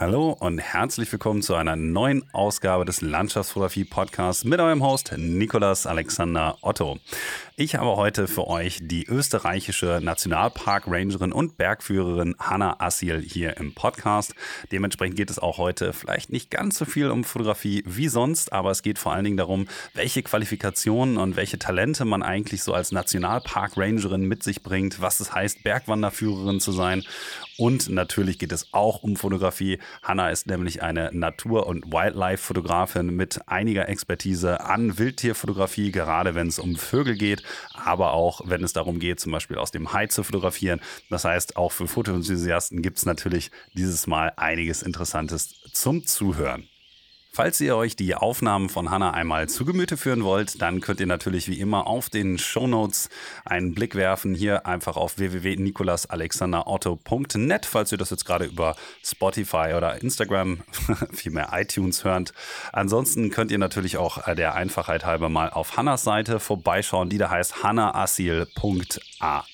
Hallo und herzlich willkommen zu einer neuen Ausgabe des Landschaftsfotografie Podcasts mit eurem Host Nikolas Alexander Otto. Ich habe heute für euch die österreichische Nationalpark-Rangerin und Bergführerin Hanna Assil hier im Podcast. Dementsprechend geht es auch heute vielleicht nicht ganz so viel um Fotografie wie sonst, aber es geht vor allen Dingen darum, welche Qualifikationen und welche Talente man eigentlich so als Nationalpark-Rangerin mit sich bringt, was es heißt, Bergwanderführerin zu sein. Und natürlich geht es auch um Fotografie. Hanna ist nämlich eine Natur- und Wildlife-Fotografin mit einiger Expertise an Wildtierfotografie, gerade wenn es um Vögel geht aber auch wenn es darum geht, zum Beispiel aus dem Hai zu fotografieren. Das heißt, auch für Fotoenthusiasten gibt es natürlich dieses Mal einiges Interessantes zum Zuhören. Falls ihr euch die Aufnahmen von Hanna einmal zu Gemüte führen wollt, dann könnt ihr natürlich wie immer auf den Shownotes einen Blick werfen. Hier einfach auf www.nikolasalexanderotto.net, falls ihr das jetzt gerade über Spotify oder Instagram, vielmehr iTunes hört. Ansonsten könnt ihr natürlich auch äh, der Einfachheit halber mal auf Hannas Seite vorbeischauen, die da heißt hannaasil.at.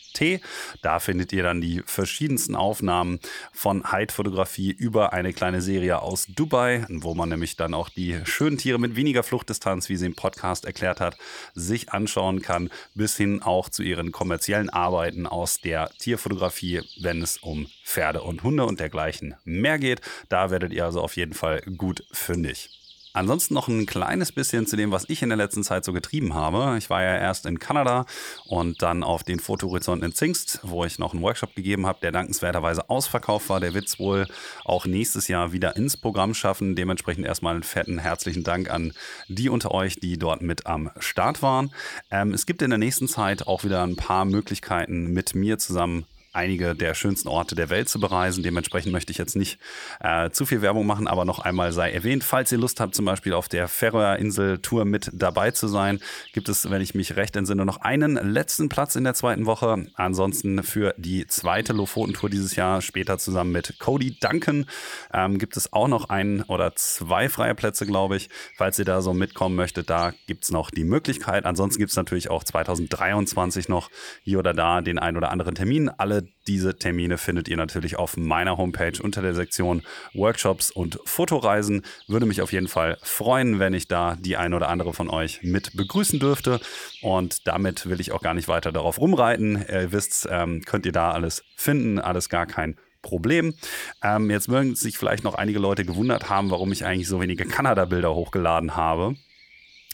Da findet ihr dann die verschiedensten Aufnahmen von Hide-Fotografie über eine kleine Serie aus Dubai, wo man nämlich dann auch die schönen Tiere mit weniger Fluchtdistanz, wie sie im Podcast erklärt hat, sich anschauen kann, bis hin auch zu ihren kommerziellen Arbeiten aus der Tierfotografie, wenn es um Pferde und Hunde und dergleichen mehr geht. Da werdet ihr also auf jeden Fall gut fündig. Ansonsten noch ein kleines bisschen zu dem, was ich in der letzten Zeit so getrieben habe. Ich war ja erst in Kanada und dann auf den Fotohorizont in Zingst, wo ich noch einen Workshop gegeben habe, der dankenswerterweise ausverkauft war. Der wird es wohl auch nächstes Jahr wieder ins Programm schaffen. Dementsprechend erstmal einen fetten herzlichen Dank an die unter euch, die dort mit am Start waren. Ähm, es gibt in der nächsten Zeit auch wieder ein paar Möglichkeiten, mit mir zusammen einige der schönsten Orte der Welt zu bereisen. Dementsprechend möchte ich jetzt nicht äh, zu viel Werbung machen, aber noch einmal sei erwähnt, falls ihr Lust habt, zum Beispiel auf der Färöer-Insel-Tour mit dabei zu sein, gibt es, wenn ich mich recht entsinne, noch einen letzten Platz in der zweiten Woche. Ansonsten für die zweite Lofoten-Tour dieses Jahr, später zusammen mit Cody Duncan, ähm, gibt es auch noch einen oder zwei freie Plätze, glaube ich. Falls ihr da so mitkommen möchtet, da gibt es noch die Möglichkeit. Ansonsten gibt es natürlich auch 2023 noch hier oder da den ein oder anderen Termin. Alle diese Termine findet ihr natürlich auf meiner Homepage unter der Sektion Workshops und Fotoreisen. Würde mich auf jeden Fall freuen, wenn ich da die ein oder andere von euch mit begrüßen dürfte. Und damit will ich auch gar nicht weiter darauf rumreiten. Ihr wisst, ähm, könnt ihr da alles finden, alles gar kein Problem. Ähm, jetzt mögen sich vielleicht noch einige Leute gewundert haben, warum ich eigentlich so wenige Kanada-Bilder hochgeladen habe.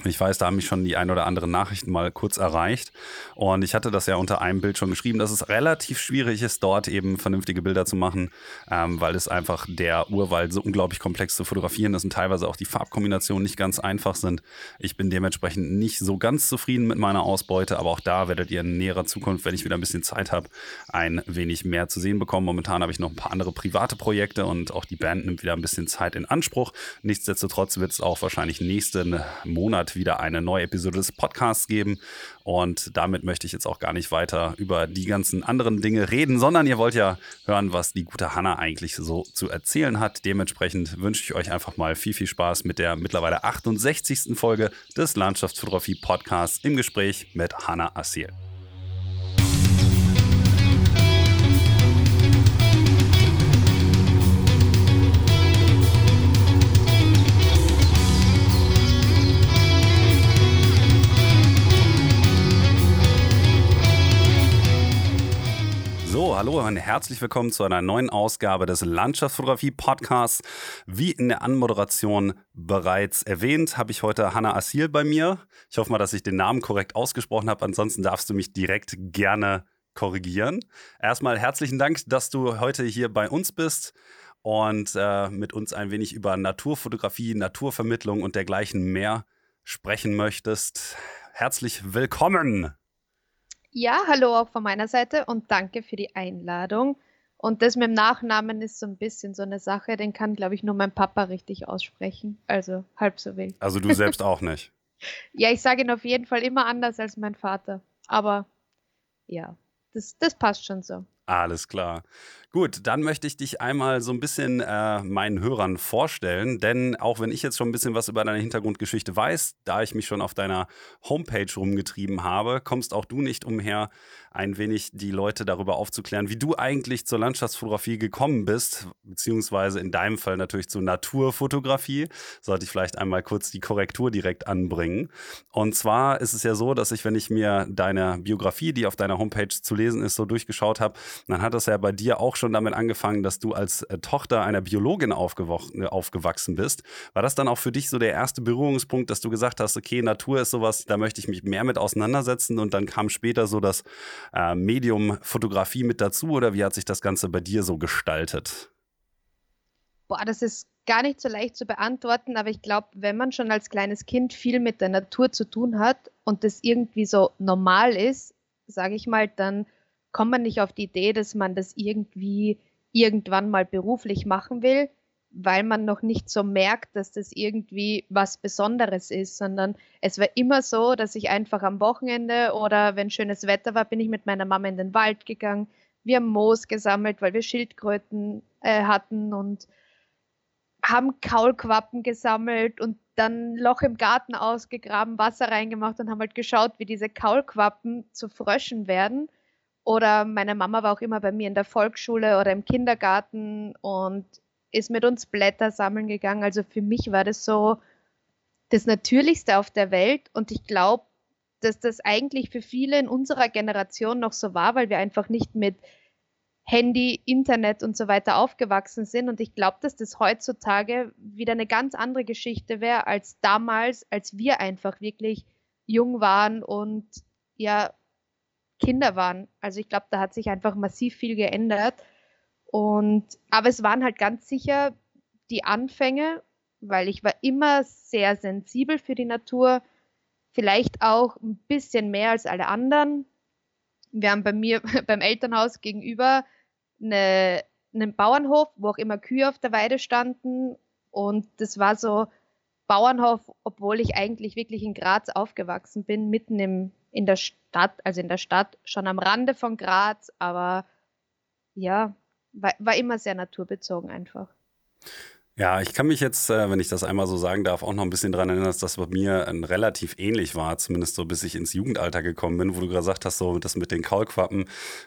Ich weiß, da haben mich schon die ein oder anderen Nachrichten mal kurz erreicht. Und ich hatte das ja unter einem Bild schon geschrieben, dass es relativ schwierig ist, dort eben vernünftige Bilder zu machen, ähm, weil es einfach der Urwald so unglaublich komplex zu fotografieren ist und teilweise auch die Farbkombinationen nicht ganz einfach sind. Ich bin dementsprechend nicht so ganz zufrieden mit meiner Ausbeute, aber auch da werdet ihr in näherer Zukunft, wenn ich wieder ein bisschen Zeit habe, ein wenig mehr zu sehen bekommen. Momentan habe ich noch ein paar andere private Projekte und auch die Band nimmt wieder ein bisschen Zeit in Anspruch. Nichtsdestotrotz wird es auch wahrscheinlich nächsten Monat wieder eine neue Episode des Podcasts geben. Und damit möchte ich jetzt auch gar nicht weiter über die ganzen anderen Dinge reden, sondern ihr wollt ja hören, was die gute Hanna eigentlich so zu erzählen hat. Dementsprechend wünsche ich euch einfach mal viel, viel Spaß mit der mittlerweile 68. Folge des Landschaftsfotografie Podcasts im Gespräch mit Hanna Assil. Und herzlich willkommen zu einer neuen Ausgabe des Landschaftsfotografie Podcasts. Wie in der Anmoderation bereits erwähnt, habe ich heute Hanna Assil bei mir. Ich hoffe mal, dass ich den Namen korrekt ausgesprochen habe. Ansonsten darfst du mich direkt gerne korrigieren. Erstmal herzlichen Dank, dass du heute hier bei uns bist und äh, mit uns ein wenig über Naturfotografie, Naturvermittlung und dergleichen mehr sprechen möchtest. Herzlich willkommen! Ja, hallo auch von meiner Seite und danke für die Einladung. Und das mit dem Nachnamen ist so ein bisschen so eine Sache, den kann, glaube ich, nur mein Papa richtig aussprechen. Also halb so wild. Also du selbst auch nicht. ja, ich sage ihn auf jeden Fall immer anders als mein Vater. Aber ja, das, das passt schon so. Alles klar. Gut, dann möchte ich dich einmal so ein bisschen äh, meinen Hörern vorstellen, denn auch wenn ich jetzt schon ein bisschen was über deine Hintergrundgeschichte weiß, da ich mich schon auf deiner Homepage rumgetrieben habe, kommst auch du nicht umher, ein wenig die Leute darüber aufzuklären, wie du eigentlich zur Landschaftsfotografie gekommen bist, beziehungsweise in deinem Fall natürlich zur Naturfotografie. Sollte ich vielleicht einmal kurz die Korrektur direkt anbringen. Und zwar ist es ja so, dass ich, wenn ich mir deine Biografie, die auf deiner Homepage zu lesen ist, so durchgeschaut habe, dann hat das ja bei dir auch schon damit angefangen, dass du als äh, Tochter einer Biologin äh, aufgewachsen bist. War das dann auch für dich so der erste Berührungspunkt, dass du gesagt hast, okay, Natur ist sowas, da möchte ich mich mehr mit auseinandersetzen und dann kam später so das äh, Medium Fotografie mit dazu oder wie hat sich das Ganze bei dir so gestaltet? Boah, das ist gar nicht so leicht zu beantworten, aber ich glaube, wenn man schon als kleines Kind viel mit der Natur zu tun hat und das irgendwie so normal ist, sage ich mal, dann kommt man nicht auf die Idee, dass man das irgendwie irgendwann mal beruflich machen will, weil man noch nicht so merkt, dass das irgendwie was Besonderes ist, sondern es war immer so, dass ich einfach am Wochenende oder wenn schönes Wetter war, bin ich mit meiner Mama in den Wald gegangen. Wir haben Moos gesammelt, weil wir Schildkröten äh, hatten und haben Kaulquappen gesammelt und dann Loch im Garten ausgegraben, Wasser reingemacht und haben halt geschaut, wie diese Kaulquappen zu Fröschen werden. Oder meine Mama war auch immer bei mir in der Volksschule oder im Kindergarten und ist mit uns Blätter sammeln gegangen. Also für mich war das so das Natürlichste auf der Welt und ich glaube, dass das eigentlich für viele in unserer Generation noch so war, weil wir einfach nicht mit Handy, Internet und so weiter aufgewachsen sind. Und ich glaube, dass das heutzutage wieder eine ganz andere Geschichte wäre als damals, als wir einfach wirklich jung waren und ja Kinder waren. Also ich glaube, da hat sich einfach massiv viel geändert. Und aber es waren halt ganz sicher die Anfänge, weil ich war immer sehr sensibel für die Natur, vielleicht auch ein bisschen mehr als alle anderen. Wir haben bei mir beim Elternhaus gegenüber eine, einen Bauernhof, wo auch immer Kühe auf der Weide standen. Und das war so Bauernhof, obwohl ich eigentlich wirklich in Graz aufgewachsen bin, mitten im, in der Stadt, also in der Stadt, schon am Rande von Graz, aber ja, war, war immer sehr naturbezogen einfach. Ja, ich kann mich jetzt, äh, wenn ich das einmal so sagen darf, auch noch ein bisschen daran erinnern, dass das bei mir ein relativ ähnlich war, zumindest so bis ich ins Jugendalter gekommen bin, wo du gesagt hast, so das mit den Kaulquappen.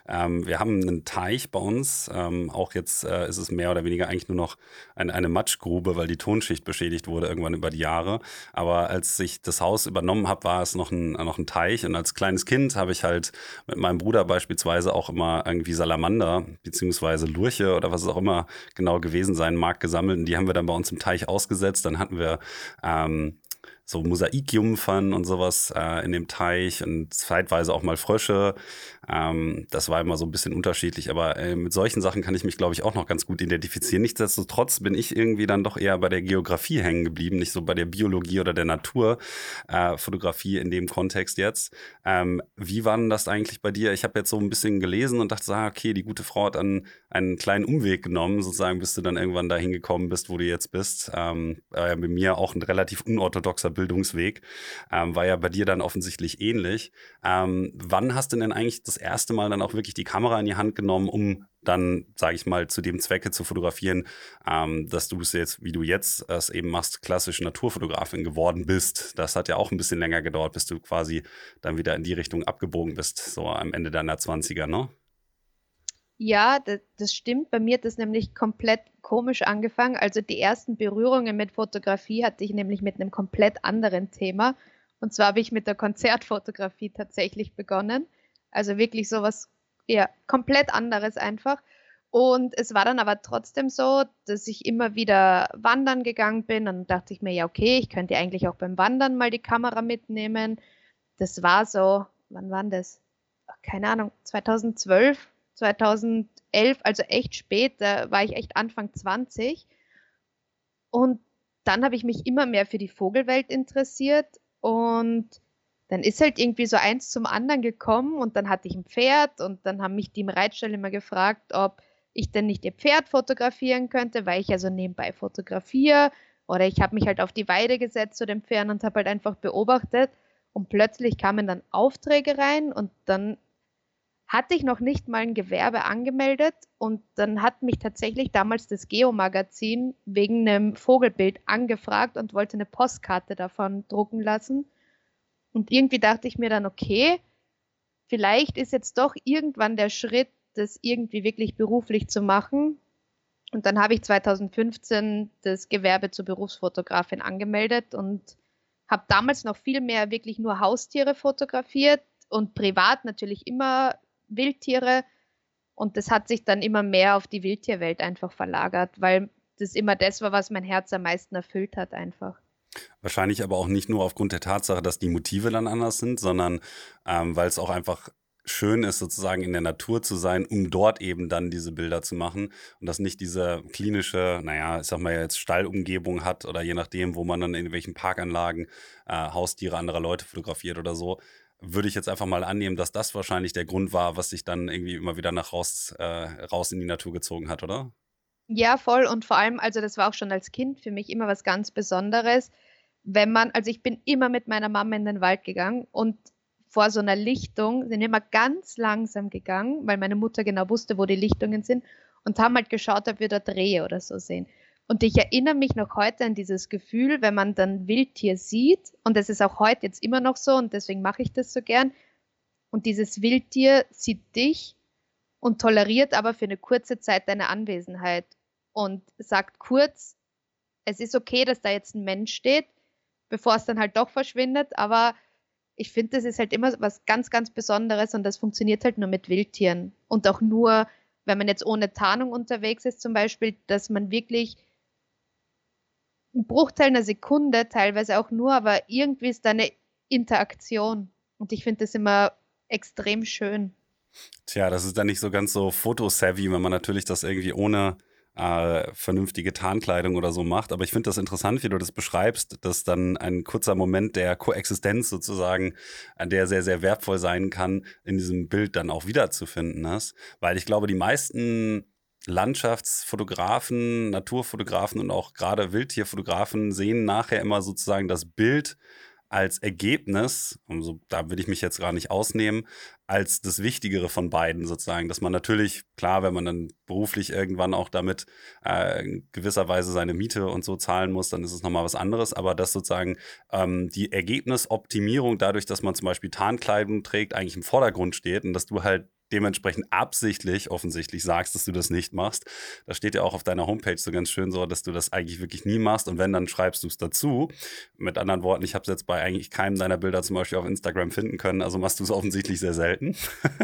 Ähm, wir haben einen Teich bei uns. Ähm, auch jetzt äh, ist es mehr oder weniger eigentlich nur noch ein, eine Matschgrube, weil die Tonschicht beschädigt wurde irgendwann über die Jahre. Aber als ich das Haus übernommen habe, war es noch ein, noch ein Teich. Und als kleines Kind habe ich halt mit meinem Bruder beispielsweise auch immer irgendwie Salamander beziehungsweise Lurche oder was es auch immer genau gewesen sein mag, gesammelt. Und die haben haben wir dann bei uns im Teich ausgesetzt. Dann hatten wir ähm, so Mosaikjungfern und sowas äh, in dem Teich und zeitweise auch mal Frösche. Ähm, das war immer so ein bisschen unterschiedlich, aber äh, mit solchen Sachen kann ich mich, glaube ich, auch noch ganz gut identifizieren. Nichtsdestotrotz bin ich irgendwie dann doch eher bei der Geografie hängen geblieben, nicht so bei der Biologie oder der Naturfotografie äh, in dem Kontext jetzt. Ähm, wie war denn das eigentlich bei dir? Ich habe jetzt so ein bisschen gelesen und dachte, ah, okay, die gute Frau hat dann einen kleinen Umweg genommen, sozusagen, bis du dann irgendwann dahin gekommen bist, wo du jetzt bist. Ähm, äh, bei mir auch ein relativ unorthodoxer Bildungsweg. Ähm, war ja bei dir dann offensichtlich ähnlich. Ähm, wann hast du denn eigentlich das erste Mal dann auch wirklich die Kamera in die Hand genommen, um dann, sage ich mal, zu dem Zwecke zu fotografieren, ähm, dass du es jetzt, wie du jetzt es eben machst, klassische Naturfotografin geworden bist. Das hat ja auch ein bisschen länger gedauert, bis du quasi dann wieder in die Richtung abgebogen bist, so am Ende deiner 20er, ne? Ja, das, das, stimmt. Bei mir hat das nämlich komplett komisch angefangen. Also die ersten Berührungen mit Fotografie hatte ich nämlich mit einem komplett anderen Thema. Und zwar habe ich mit der Konzertfotografie tatsächlich begonnen. Also wirklich sowas ja, komplett anderes einfach. Und es war dann aber trotzdem so, dass ich immer wieder wandern gegangen bin. Dann dachte ich mir, ja, okay, ich könnte eigentlich auch beim Wandern mal die Kamera mitnehmen. Das war so, wann war das? Keine Ahnung, 2012 2011, also echt spät, da war ich echt Anfang 20. Und dann habe ich mich immer mehr für die Vogelwelt interessiert und dann ist halt irgendwie so eins zum anderen gekommen und dann hatte ich ein Pferd und dann haben mich die im Reitstall immer gefragt, ob ich denn nicht ihr Pferd fotografieren könnte, weil ich ja so nebenbei fotografiere oder ich habe mich halt auf die Weide gesetzt zu den Pferden und habe halt einfach beobachtet und plötzlich kamen dann Aufträge rein und dann hatte ich noch nicht mal ein Gewerbe angemeldet und dann hat mich tatsächlich damals das Geo-Magazin wegen einem Vogelbild angefragt und wollte eine Postkarte davon drucken lassen. Und irgendwie dachte ich mir dann, okay, vielleicht ist jetzt doch irgendwann der Schritt, das irgendwie wirklich beruflich zu machen. Und dann habe ich 2015 das Gewerbe zur Berufsfotografin angemeldet und habe damals noch viel mehr wirklich nur Haustiere fotografiert und privat natürlich immer Wildtiere. Und das hat sich dann immer mehr auf die Wildtierwelt einfach verlagert, weil das immer das war, was mein Herz am meisten erfüllt hat einfach. Wahrscheinlich aber auch nicht nur aufgrund der Tatsache, dass die Motive dann anders sind, sondern ähm, weil es auch einfach schön ist, sozusagen in der Natur zu sein, um dort eben dann diese Bilder zu machen und das nicht diese klinische, naja, ich sag mal jetzt Stallumgebung hat oder je nachdem, wo man dann in welchen Parkanlagen äh, Haustiere anderer Leute fotografiert oder so, würde ich jetzt einfach mal annehmen, dass das wahrscheinlich der Grund war, was sich dann irgendwie immer wieder nach raus, äh, raus in die Natur gezogen hat, oder? Ja, voll. Und vor allem, also das war auch schon als Kind für mich immer was ganz Besonderes, wenn man, also ich bin immer mit meiner Mama in den Wald gegangen und vor so einer Lichtung sind immer ganz langsam gegangen, weil meine Mutter genau wusste, wo die Lichtungen sind und haben halt geschaut, ob wir da Drehe oder so sehen. Und ich erinnere mich noch heute an dieses Gefühl, wenn man dann Wildtier sieht, und das ist auch heute jetzt immer noch so, und deswegen mache ich das so gern. Und dieses Wildtier sieht dich und toleriert aber für eine kurze Zeit deine Anwesenheit und sagt kurz, es ist okay, dass da jetzt ein Mensch steht, bevor es dann halt doch verschwindet, aber ich finde, das ist halt immer was ganz, ganz Besonderes und das funktioniert halt nur mit Wildtieren und auch nur, wenn man jetzt ohne Tarnung unterwegs ist zum Beispiel, dass man wirklich Bruchteil einer Sekunde, teilweise auch nur, aber irgendwie ist da eine Interaktion. Und ich finde das immer extrem schön. Tja, das ist dann nicht so ganz so fotosavvy, wenn man natürlich das irgendwie ohne äh, vernünftige Tarnkleidung oder so macht. Aber ich finde das interessant, wie du das beschreibst, dass dann ein kurzer Moment der Koexistenz sozusagen, an der sehr, sehr wertvoll sein kann, in diesem Bild dann auch wiederzufinden ist. Weil ich glaube, die meisten Landschaftsfotografen, Naturfotografen und auch gerade Wildtierfotografen sehen nachher immer sozusagen das Bild als Ergebnis, also da will ich mich jetzt gar nicht ausnehmen, als das Wichtigere von beiden sozusagen, dass man natürlich, klar, wenn man dann beruflich irgendwann auch damit äh, gewisserweise seine Miete und so zahlen muss, dann ist es nochmal was anderes, aber dass sozusagen ähm, die Ergebnisoptimierung dadurch, dass man zum Beispiel Tarnkleidung trägt, eigentlich im Vordergrund steht und dass du halt dementsprechend absichtlich offensichtlich sagst, dass du das nicht machst. Da steht ja auch auf deiner Homepage so ganz schön so, dass du das eigentlich wirklich nie machst und wenn, dann schreibst du es dazu. Mit anderen Worten, ich habe es jetzt bei eigentlich keinem deiner Bilder zum Beispiel auf Instagram finden können, also machst du es offensichtlich sehr selten.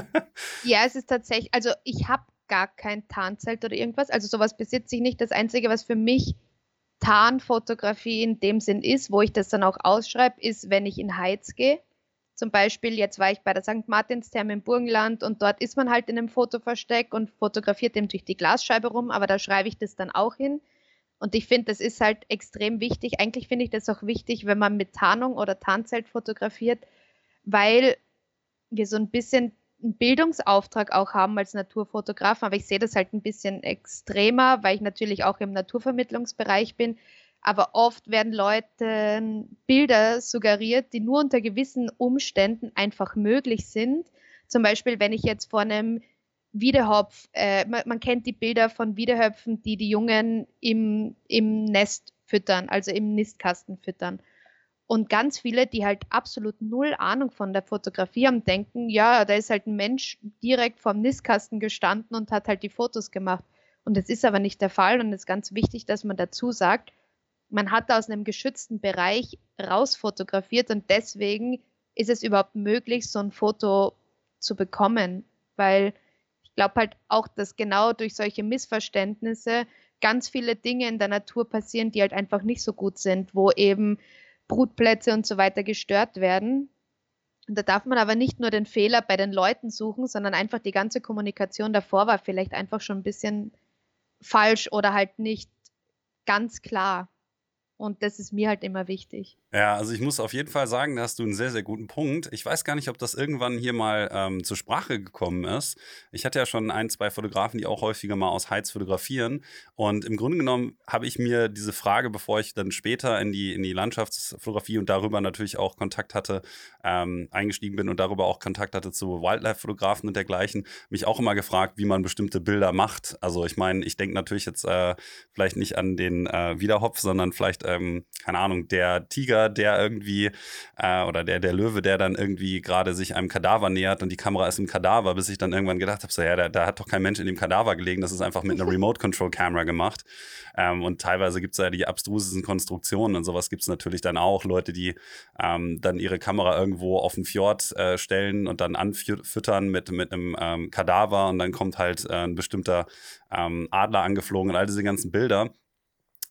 ja, es ist tatsächlich, also ich habe gar kein Tarnzelt oder irgendwas, also sowas besitze ich nicht. Das Einzige, was für mich Tarnfotografie in dem Sinn ist, wo ich das dann auch ausschreibe, ist, wenn ich in Heiz gehe zum Beispiel, jetzt war ich bei der St. Martinstherme im Burgenland und dort ist man halt in einem Fotoversteck und fotografiert eben durch die Glasscheibe rum, aber da schreibe ich das dann auch hin. Und ich finde, das ist halt extrem wichtig. Eigentlich finde ich das auch wichtig, wenn man mit Tarnung oder Tarnzelt fotografiert, weil wir so ein bisschen einen Bildungsauftrag auch haben als Naturfotograf, aber ich sehe das halt ein bisschen extremer, weil ich natürlich auch im Naturvermittlungsbereich bin aber oft werden Leuten Bilder suggeriert, die nur unter gewissen Umständen einfach möglich sind. Zum Beispiel, wenn ich jetzt vor einem Wiedehopf, äh, man, man, kennt die Bilder von Wiedehöpfen, die die Jungen im, im Nest füttern, also im Nistkasten füttern. Und ganz viele, die halt absolut null Ahnung von der Fotografie haben, denken, ja, da ist halt ein Mensch direkt vorm Nistkasten gestanden und hat halt die Fotos gemacht. Und das ist aber nicht der Fall und es ist ganz wichtig, dass man dazu sagt, man hat aus einem geschützten Bereich rausfotografiert und deswegen ist es überhaupt möglich, so ein Foto zu bekommen, weil ich glaube halt auch, dass genau durch solche Missverständnisse ganz viele Dinge in der Natur passieren, die halt einfach nicht so gut sind, wo eben Brutplätze und so weiter gestört werden. Und da darf man aber nicht nur den Fehler bei den Leuten suchen, sondern einfach die ganze Kommunikation davor war vielleicht einfach schon ein bisschen falsch oder halt nicht ganz klar. Und das ist mir halt immer wichtig. Ja, also ich muss auf jeden Fall sagen, da hast du einen sehr, sehr guten Punkt. Ich weiß gar nicht, ob das irgendwann hier mal ähm, zur Sprache gekommen ist. Ich hatte ja schon ein, zwei Fotografen, die auch häufiger mal aus Heiz fotografieren. Und im Grunde genommen habe ich mir diese Frage, bevor ich dann später in die, in die Landschaftsfotografie und darüber natürlich auch Kontakt hatte, ähm, eingestiegen bin und darüber auch Kontakt hatte zu Wildlife-Fotografen und dergleichen, mich auch immer gefragt, wie man bestimmte Bilder macht. Also ich meine, ich denke natürlich jetzt äh, vielleicht nicht an den äh, Wiederhopf, sondern vielleicht ähm, keine Ahnung, der Tiger, der irgendwie, äh, oder der, der Löwe, der dann irgendwie gerade sich einem Kadaver nähert und die Kamera ist im Kadaver, bis ich dann irgendwann gedacht habe, so, ja, da, da, hat doch kein Mensch in dem Kadaver gelegen, das ist einfach mit einer Remote-Control-Camera gemacht. Ähm, und teilweise gibt es ja die abstrusesten Konstruktionen und sowas gibt es natürlich dann auch. Leute, die ähm, dann ihre Kamera irgendwo auf den Fjord äh, stellen und dann anfüttern mit, mit einem ähm, Kadaver und dann kommt halt äh, ein bestimmter ähm, Adler angeflogen und all diese ganzen Bilder.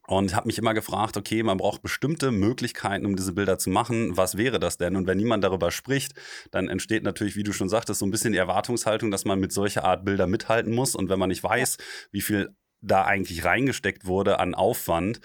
Und habe mich immer gefragt, okay, man braucht bestimmte Möglichkeiten, um diese Bilder zu machen. Was wäre das denn? Und wenn niemand darüber spricht, dann entsteht natürlich, wie du schon sagtest, so ein bisschen die Erwartungshaltung, dass man mit solcher Art Bilder mithalten muss. Und wenn man nicht weiß, wie viel da eigentlich reingesteckt wurde an Aufwand,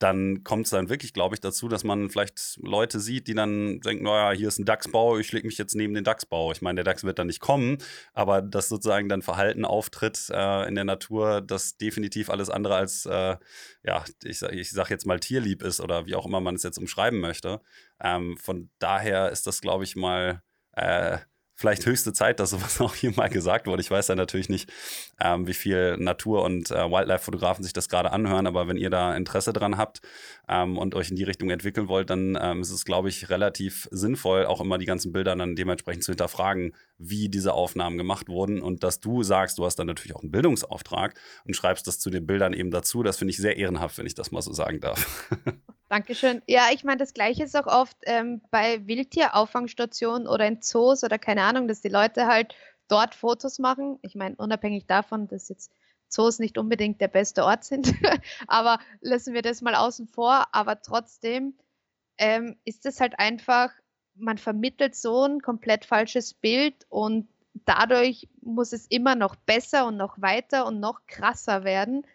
dann kommt es dann wirklich, glaube ich, dazu, dass man vielleicht Leute sieht, die dann denken, naja, hier ist ein DAX-Bau, ich lege mich jetzt neben den DAX-Bau. Ich meine, der DAX wird dann nicht kommen, aber dass sozusagen dann Verhalten auftritt äh, in der Natur, das definitiv alles andere als, äh, ja, ich, ich sage jetzt mal tierlieb ist oder wie auch immer man es jetzt umschreiben möchte. Ähm, von daher ist das, glaube ich, mal äh, vielleicht höchste Zeit, dass sowas auch hier mal gesagt wurde. Ich weiß ja natürlich nicht, ähm, wie viel Natur- und äh, Wildlife-Fotografen sich das gerade anhören, aber wenn ihr da Interesse dran habt ähm, und euch in die Richtung entwickeln wollt, dann ähm, ist es, glaube ich, relativ sinnvoll, auch immer die ganzen Bilder dann dementsprechend zu hinterfragen, wie diese Aufnahmen gemacht wurden und dass du sagst, du hast dann natürlich auch einen Bildungsauftrag und schreibst das zu den Bildern eben dazu. Das finde ich sehr ehrenhaft, wenn ich das mal so sagen darf. Dankeschön. Ja, ich meine, das Gleiche ist auch oft ähm, bei Wildtierauffangsstationen oder in Zoos oder keine Ahnung, dass die Leute halt dort Fotos machen. Ich meine, unabhängig davon, dass jetzt Zoos nicht unbedingt der beste Ort sind, aber lassen wir das mal außen vor. Aber trotzdem ähm, ist es halt einfach, man vermittelt so ein komplett falsches Bild und dadurch muss es immer noch besser und noch weiter und noch krasser werden.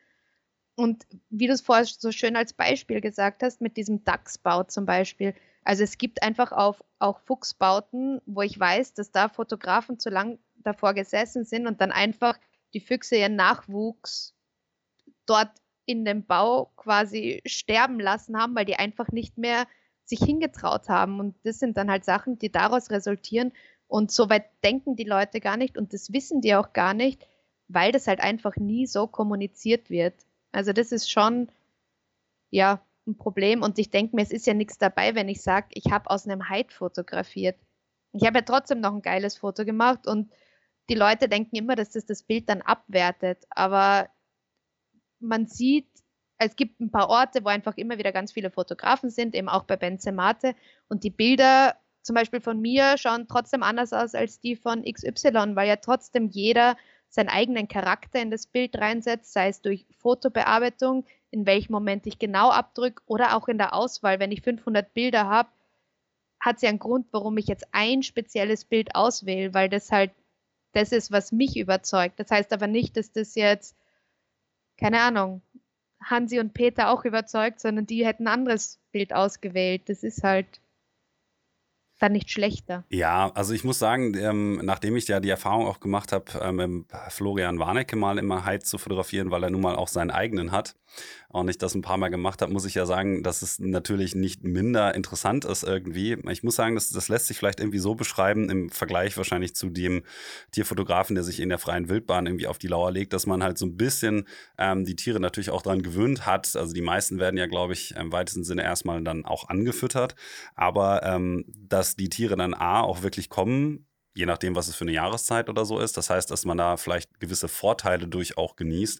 Und wie du es vorher so schön als Beispiel gesagt hast, mit diesem Dachsbau zum Beispiel. Also es gibt einfach auch, auch Fuchsbauten, wo ich weiß, dass da Fotografen zu lang davor gesessen sind und dann einfach die Füchse ihren Nachwuchs dort in dem Bau quasi sterben lassen haben, weil die einfach nicht mehr sich hingetraut haben. Und das sind dann halt Sachen, die daraus resultieren. Und so weit denken die Leute gar nicht und das wissen die auch gar nicht, weil das halt einfach nie so kommuniziert wird. Also das ist schon, ja, ein Problem. Und ich denke mir, es ist ja nichts dabei, wenn ich sage, ich habe aus einem Hyde fotografiert. Ich habe ja trotzdem noch ein geiles Foto gemacht und die Leute denken immer, dass das das Bild dann abwertet. Aber man sieht, es gibt ein paar Orte, wo einfach immer wieder ganz viele Fotografen sind, eben auch bei Benzemate. Und die Bilder zum Beispiel von mir schauen trotzdem anders aus als die von XY, weil ja trotzdem jeder seinen eigenen Charakter in das Bild reinsetzt, sei es durch Fotobearbeitung, in welchem Moment ich genau abdrücke oder auch in der Auswahl. Wenn ich 500 Bilder habe, hat es ja einen Grund, warum ich jetzt ein spezielles Bild auswähle, weil das halt das ist, was mich überzeugt. Das heißt aber nicht, dass das jetzt, keine Ahnung, Hansi und Peter auch überzeugt, sondern die hätten ein anderes Bild ausgewählt. Das ist halt dann nicht schlechter. Ja, also ich muss sagen, ähm, nachdem ich ja die Erfahrung auch gemacht habe, ähm, Florian Warnecke mal immer Heiz zu fotografieren, weil er nun mal auch seinen eigenen hat, und ich das ein paar Mal gemacht habe, muss ich ja sagen, dass es natürlich nicht minder interessant ist irgendwie. Ich muss sagen, das, das lässt sich vielleicht irgendwie so beschreiben, im Vergleich wahrscheinlich zu dem Tierfotografen, der sich in der freien Wildbahn irgendwie auf die Lauer legt, dass man halt so ein bisschen ähm, die Tiere natürlich auch daran gewöhnt hat. Also die meisten werden ja, glaube ich, im weitesten Sinne erstmal dann auch angefüttert. Aber ähm, dass die Tiere dann A auch wirklich kommen, je nachdem, was es für eine Jahreszeit oder so ist. Das heißt, dass man da vielleicht gewisse Vorteile durch auch genießt.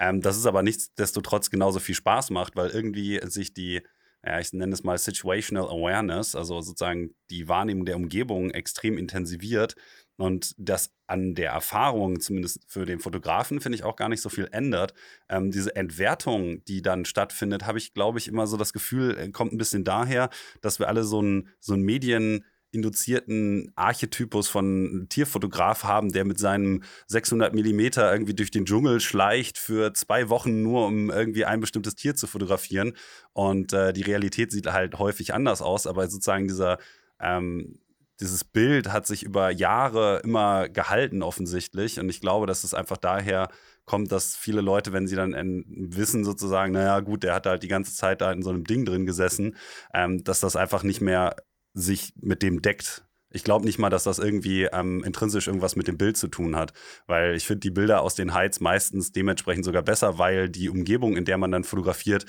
Ähm, das ist aber nichtsdestotrotz genauso viel Spaß macht, weil irgendwie sich die, ja, ich nenne es mal Situational Awareness, also sozusagen die Wahrnehmung der Umgebung extrem intensiviert und das an der Erfahrung, zumindest für den Fotografen, finde ich auch gar nicht so viel ändert. Ähm, diese Entwertung, die dann stattfindet, habe ich, glaube ich, immer so das Gefühl, äh, kommt ein bisschen daher, dass wir alle so ein, so ein Medien- induzierten Archetypus von Tierfotograf haben, der mit seinem 600 Millimeter irgendwie durch den Dschungel schleicht für zwei Wochen nur, um irgendwie ein bestimmtes Tier zu fotografieren. Und äh, die Realität sieht halt häufig anders aus, aber sozusagen dieser ähm, dieses Bild hat sich über Jahre immer gehalten, offensichtlich. Und ich glaube, dass es einfach daher kommt, dass viele Leute, wenn sie dann wissen, sozusagen, naja, gut, der hat halt die ganze Zeit da in so einem Ding drin gesessen, ähm, dass das einfach nicht mehr sich mit dem deckt. Ich glaube nicht mal, dass das irgendwie ähm, intrinsisch irgendwas mit dem Bild zu tun hat, weil ich finde die Bilder aus den Heights meistens dementsprechend sogar besser, weil die Umgebung, in der man dann fotografiert,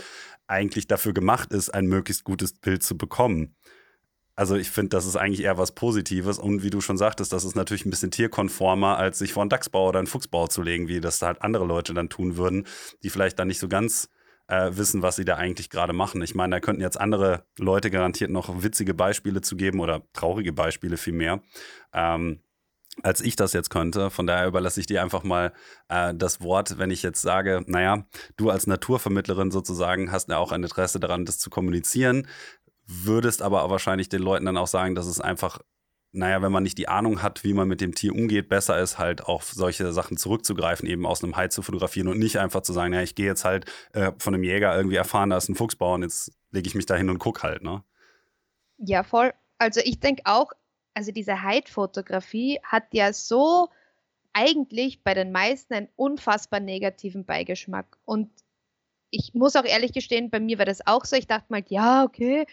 eigentlich dafür gemacht ist, ein möglichst gutes Bild zu bekommen. Also ich finde, das ist eigentlich eher was Positives. Und wie du schon sagtest, das ist natürlich ein bisschen tierkonformer, als sich vor einen Dachsbau oder einen Fuchsbau zu legen, wie das halt andere Leute dann tun würden, die vielleicht dann nicht so ganz äh, wissen, was sie da eigentlich gerade machen. Ich meine, da könnten jetzt andere Leute garantiert noch witzige Beispiele zu geben oder traurige Beispiele vielmehr. Ähm, als ich das jetzt könnte. Von daher überlasse ich dir einfach mal äh, das Wort, wenn ich jetzt sage, naja, du als Naturvermittlerin sozusagen hast ja auch ein Interesse daran, das zu kommunizieren würdest aber wahrscheinlich den Leuten dann auch sagen, dass es einfach, naja, wenn man nicht die Ahnung hat, wie man mit dem Tier umgeht, besser ist halt auf solche Sachen zurückzugreifen, eben aus einem Hai zu fotografieren und nicht einfach zu sagen, ja, ich gehe jetzt halt äh, von einem Jäger irgendwie erfahren, da ist ein Fuchsbau und jetzt lege ich mich da hin und gucke halt, ne? Ja, voll. Also ich denke auch, also diese Hide-Fotografie hat ja so eigentlich bei den meisten einen unfassbar negativen Beigeschmack. Und ich muss auch ehrlich gestehen, bei mir war das auch so. Ich dachte mal, ja, okay,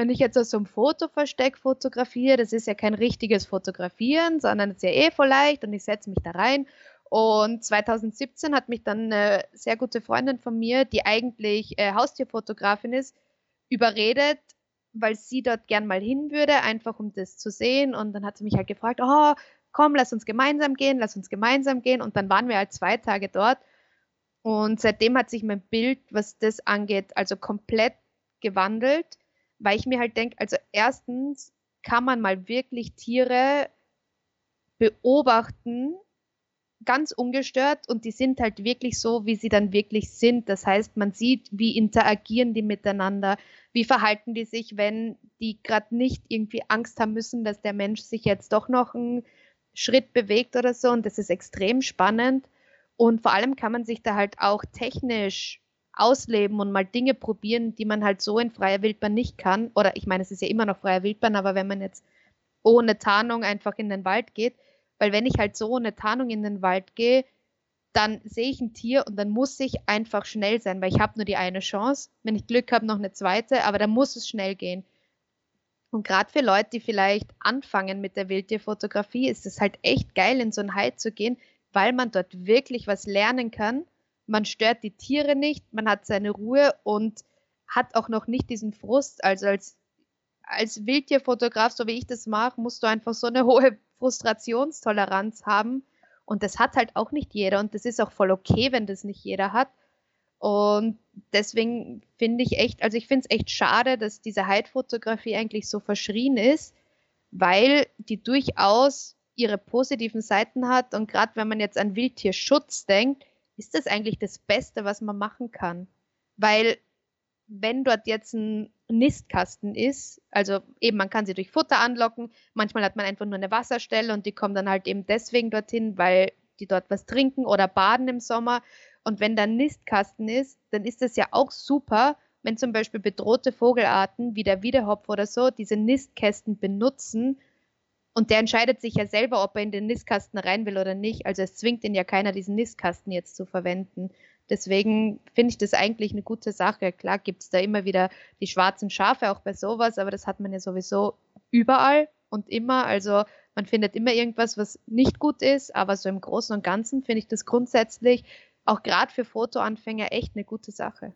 wenn ich jetzt aus so einem Fotoversteck fotografiere, das ist ja kein richtiges Fotografieren, sondern es ist ja eh voll leicht und ich setze mich da rein. Und 2017 hat mich dann eine sehr gute Freundin von mir, die eigentlich äh, Haustierfotografin ist, überredet, weil sie dort gern mal hin würde, einfach um das zu sehen. Und dann hat sie mich halt gefragt, oh, komm, lass uns gemeinsam gehen, lass uns gemeinsam gehen. Und dann waren wir halt zwei Tage dort. Und seitdem hat sich mein Bild, was das angeht, also komplett gewandelt weil ich mir halt denke, also erstens kann man mal wirklich Tiere beobachten, ganz ungestört und die sind halt wirklich so, wie sie dann wirklich sind. Das heißt, man sieht, wie interagieren die miteinander, wie verhalten die sich, wenn die gerade nicht irgendwie Angst haben müssen, dass der Mensch sich jetzt doch noch einen Schritt bewegt oder so. Und das ist extrem spannend. Und vor allem kann man sich da halt auch technisch ausleben und mal Dinge probieren, die man halt so in freier Wildbahn nicht kann. Oder ich meine, es ist ja immer noch freier Wildbahn, aber wenn man jetzt ohne Tarnung einfach in den Wald geht, weil wenn ich halt so ohne Tarnung in den Wald gehe, dann sehe ich ein Tier und dann muss ich einfach schnell sein, weil ich habe nur die eine Chance. Wenn ich Glück habe, noch eine zweite, aber dann muss es schnell gehen. Und gerade für Leute, die vielleicht anfangen mit der Wildtierfotografie, ist es halt echt geil, in so ein Hai zu gehen, weil man dort wirklich was lernen kann man stört die Tiere nicht, man hat seine Ruhe und hat auch noch nicht diesen Frust. Also als, als Wildtierfotograf, so wie ich das mache, musst du einfach so eine hohe Frustrationstoleranz haben. Und das hat halt auch nicht jeder. Und das ist auch voll okay, wenn das nicht jeder hat. Und deswegen finde ich echt, also ich finde es echt schade, dass diese Heidfotografie eigentlich so verschrien ist, weil die durchaus ihre positiven Seiten hat. Und gerade wenn man jetzt an Wildtierschutz denkt, ist das eigentlich das Beste, was man machen kann. Weil wenn dort jetzt ein Nistkasten ist, also eben man kann sie durch Futter anlocken, manchmal hat man einfach nur eine Wasserstelle und die kommen dann halt eben deswegen dorthin, weil die dort was trinken oder baden im Sommer. Und wenn da ein Nistkasten ist, dann ist das ja auch super, wenn zum Beispiel bedrohte Vogelarten wie der Wiedehopf oder so diese Nistkästen benutzen, und der entscheidet sich ja selber, ob er in den Nistkasten rein will oder nicht. Also es zwingt ihn ja keiner, diesen Nistkasten jetzt zu verwenden. Deswegen finde ich das eigentlich eine gute Sache. Klar gibt es da immer wieder die schwarzen Schafe, auch bei sowas, aber das hat man ja sowieso überall und immer. Also man findet immer irgendwas, was nicht gut ist, aber so im Großen und Ganzen finde ich das grundsätzlich auch gerade für Fotoanfänger echt eine gute Sache.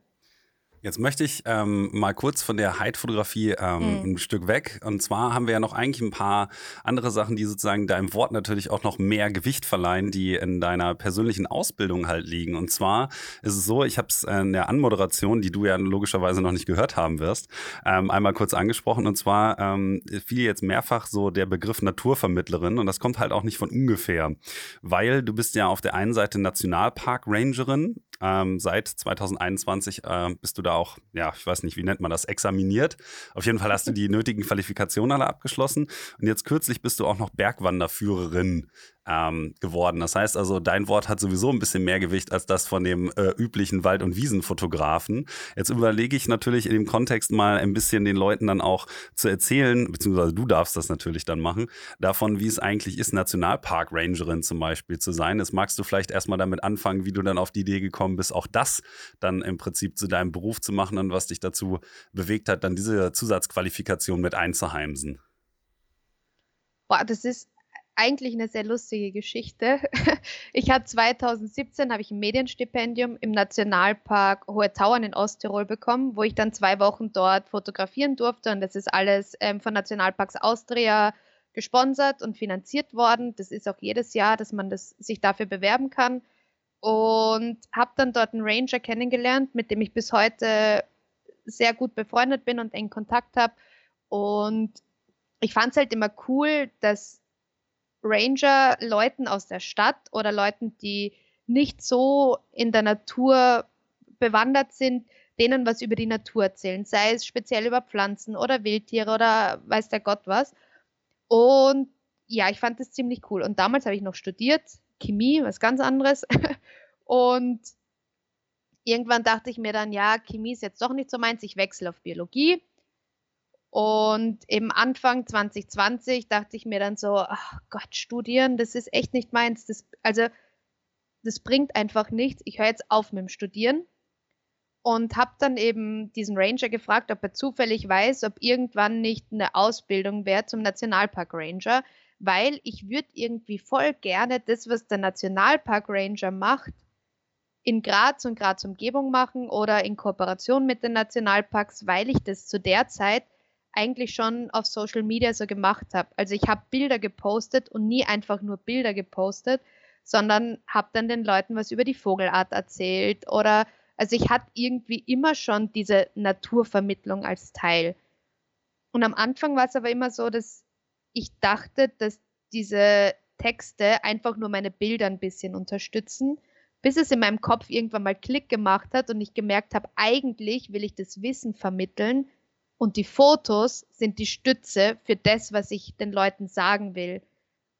Jetzt möchte ich ähm, mal kurz von der Hide-Fotografie ähm, mhm. ein Stück weg. Und zwar haben wir ja noch eigentlich ein paar andere Sachen, die sozusagen deinem Wort natürlich auch noch mehr Gewicht verleihen, die in deiner persönlichen Ausbildung halt liegen. Und zwar ist es so, ich habe es in der Anmoderation, die du ja logischerweise noch nicht gehört haben wirst, ähm, einmal kurz angesprochen. Und zwar ähm, fiel jetzt mehrfach so der Begriff Naturvermittlerin. Und das kommt halt auch nicht von ungefähr, weil du bist ja auf der einen Seite Nationalpark-Rangerin Ähm, seit 2021 äh, bist du da auch, ja, ich weiß nicht, wie nennt man das, examiniert. Auf jeden Fall hast du die nötigen Qualifikationen alle abgeschlossen. Und jetzt kürzlich bist du auch noch Bergwanderführerin ähm, geworden. Das heißt also, dein Wort hat sowieso ein bisschen mehr Gewicht als das von dem äh, üblichen Wald- und Wiesenfotografen. Jetzt überlege ich natürlich in dem Kontext mal ein bisschen den Leuten dann auch zu erzählen, beziehungsweise du darfst das natürlich dann machen, davon, wie es eigentlich ist, Nationalpark-Rangerin zum Beispiel zu sein. Jetzt magst du vielleicht erstmal damit anfangen, wie du dann auf die Idee gekommen bist, auch das dann im Prinzip zu deinem Beruf zu machen und was dich dazu bewegt hat, dann diese Zusatzqualifikation mit einzuheimsen. Boah, das ist eigentlich eine sehr lustige Geschichte. Ich habe 2017 habe ich ein Medienstipendium im Nationalpark Hohe Tauern in Osttirol bekommen, wo ich dann zwei Wochen dort fotografieren durfte. Und das ist alles ähm, von Nationalparks Austria gesponsert und finanziert worden. Das ist auch jedes Jahr, dass man das, sich dafür bewerben kann. Und habe dann dort einen Ranger kennengelernt, mit dem ich bis heute sehr gut befreundet bin und engen Kontakt habe. Und ich fand es halt immer cool, dass Ranger Leuten aus der Stadt oder Leuten, die nicht so in der Natur bewandert sind, denen was über die Natur erzählen, sei es speziell über Pflanzen oder Wildtiere oder weiß der Gott was. Und ja, ich fand das ziemlich cool. Und damals habe ich noch studiert, Chemie, was ganz anderes. Und irgendwann dachte ich mir dann, ja, Chemie ist jetzt doch nicht so meins, ich wechsle auf Biologie. Und im Anfang 2020 dachte ich mir dann so, ach Gott, studieren, das ist echt nicht meins. Das, also, das bringt einfach nichts. Ich höre jetzt auf mit dem Studieren. Und habe dann eben diesen Ranger gefragt, ob er zufällig weiß, ob irgendwann nicht eine Ausbildung wäre zum Nationalpark Ranger, weil ich würde irgendwie voll gerne das, was der Nationalpark Ranger macht, in Graz und Graz Umgebung machen oder in Kooperation mit den Nationalparks, weil ich das zu der Zeit eigentlich schon auf Social Media so gemacht habe. Also ich habe Bilder gepostet und nie einfach nur Bilder gepostet, sondern habe dann den Leuten was über die Vogelart erzählt oder also ich hatte irgendwie immer schon diese Naturvermittlung als Teil. Und am Anfang war es aber immer so, dass ich dachte, dass diese Texte einfach nur meine Bilder ein bisschen unterstützen, bis es in meinem Kopf irgendwann mal Klick gemacht hat und ich gemerkt habe, eigentlich will ich das Wissen vermitteln, und die Fotos sind die Stütze für das, was ich den Leuten sagen will.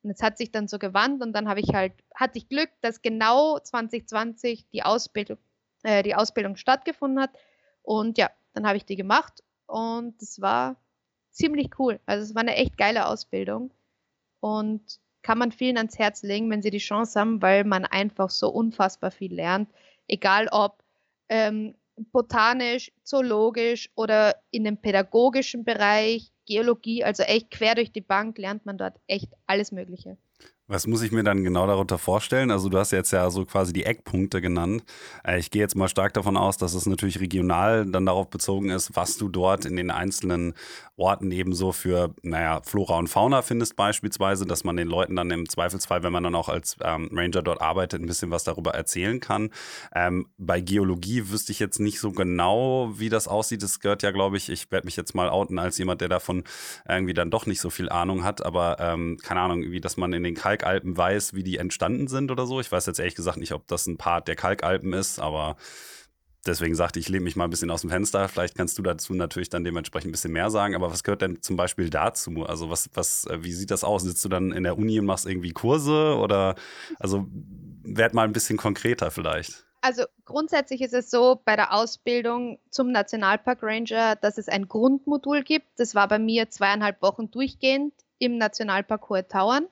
Und es hat sich dann so gewandt und dann habe ich halt, hatte ich Glück, dass genau 2020 die Ausbildung, äh, die Ausbildung stattgefunden hat. Und ja, dann habe ich die gemacht und es war ziemlich cool. Also es war eine echt geile Ausbildung und kann man vielen ans Herz legen, wenn sie die Chance haben, weil man einfach so unfassbar viel lernt. Egal ob ähm, botanisch, zoologisch oder in dem pädagogischen Bereich, Geologie, also echt quer durch die Bank lernt man dort echt alles Mögliche. Was muss ich mir dann genau darunter vorstellen? Also du hast jetzt ja so quasi die Eckpunkte genannt. Äh, ich gehe jetzt mal stark davon aus, dass es natürlich regional dann darauf bezogen ist, was du dort in den einzelnen Orten ebenso für, naja, Flora und Fauna findest beispielsweise, dass man den Leuten dann im Zweifelsfall, wenn man dann auch als ähm, Ranger dort arbeitet, ein bisschen was darüber erzählen kann. Ähm, bei Geologie wüsste ich jetzt nicht so genau, wie das aussieht. Es gehört ja, glaube ich, ich werde mich jetzt mal outen als jemand, der davon irgendwie dann doch nicht so viel Ahnung hat, aber ähm, keine Ahnung, wie dass man in den Kalk Kalkalpen weiß, wie die entstanden sind oder so. Ich weiß jetzt ehrlich gesagt nicht, ob das ein Part der Kalkalpen ist, aber deswegen sagte ich, lehne mich mal ein bisschen aus dem Fenster. Vielleicht kannst du dazu natürlich dann dementsprechend ein bisschen mehr sagen. Aber was gehört denn zum Beispiel dazu? Also was, was, äh, wie sieht das aus? Sitzt du dann in der Uni und machst irgendwie Kurse oder also werd mal ein bisschen konkreter vielleicht. Also grundsätzlich ist es so bei der Ausbildung zum Nationalpark Ranger, dass es ein Grundmodul gibt. Das war bei mir zweieinhalb Wochen durchgehend im Nationalpark Hohe Tauern.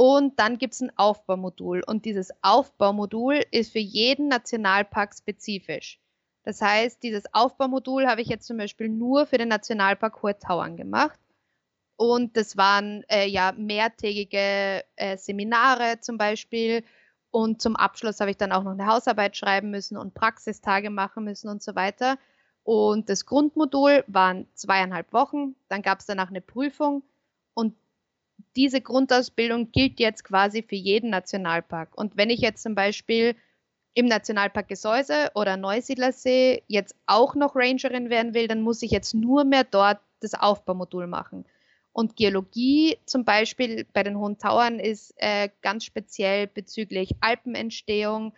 Und dann gibt es ein Aufbaumodul. Und dieses Aufbaumodul ist für jeden Nationalpark spezifisch. Das heißt, dieses Aufbaumodul habe ich jetzt zum Beispiel nur für den Nationalpark Hohe Tauern gemacht. Und das waren äh, ja mehrtägige äh, Seminare zum Beispiel. Und zum Abschluss habe ich dann auch noch eine Hausarbeit schreiben müssen und Praxistage machen müssen und so weiter. Und das Grundmodul waren zweieinhalb Wochen. Dann gab es danach eine Prüfung. Diese Grundausbildung gilt jetzt quasi für jeden Nationalpark. Und wenn ich jetzt zum Beispiel im Nationalpark Gesäuse oder Neusiedlersee jetzt auch noch Rangerin werden will, dann muss ich jetzt nur mehr dort das Aufbaumodul machen. Und Geologie zum Beispiel bei den Hohen Tauern ist äh, ganz speziell bezüglich Alpenentstehung.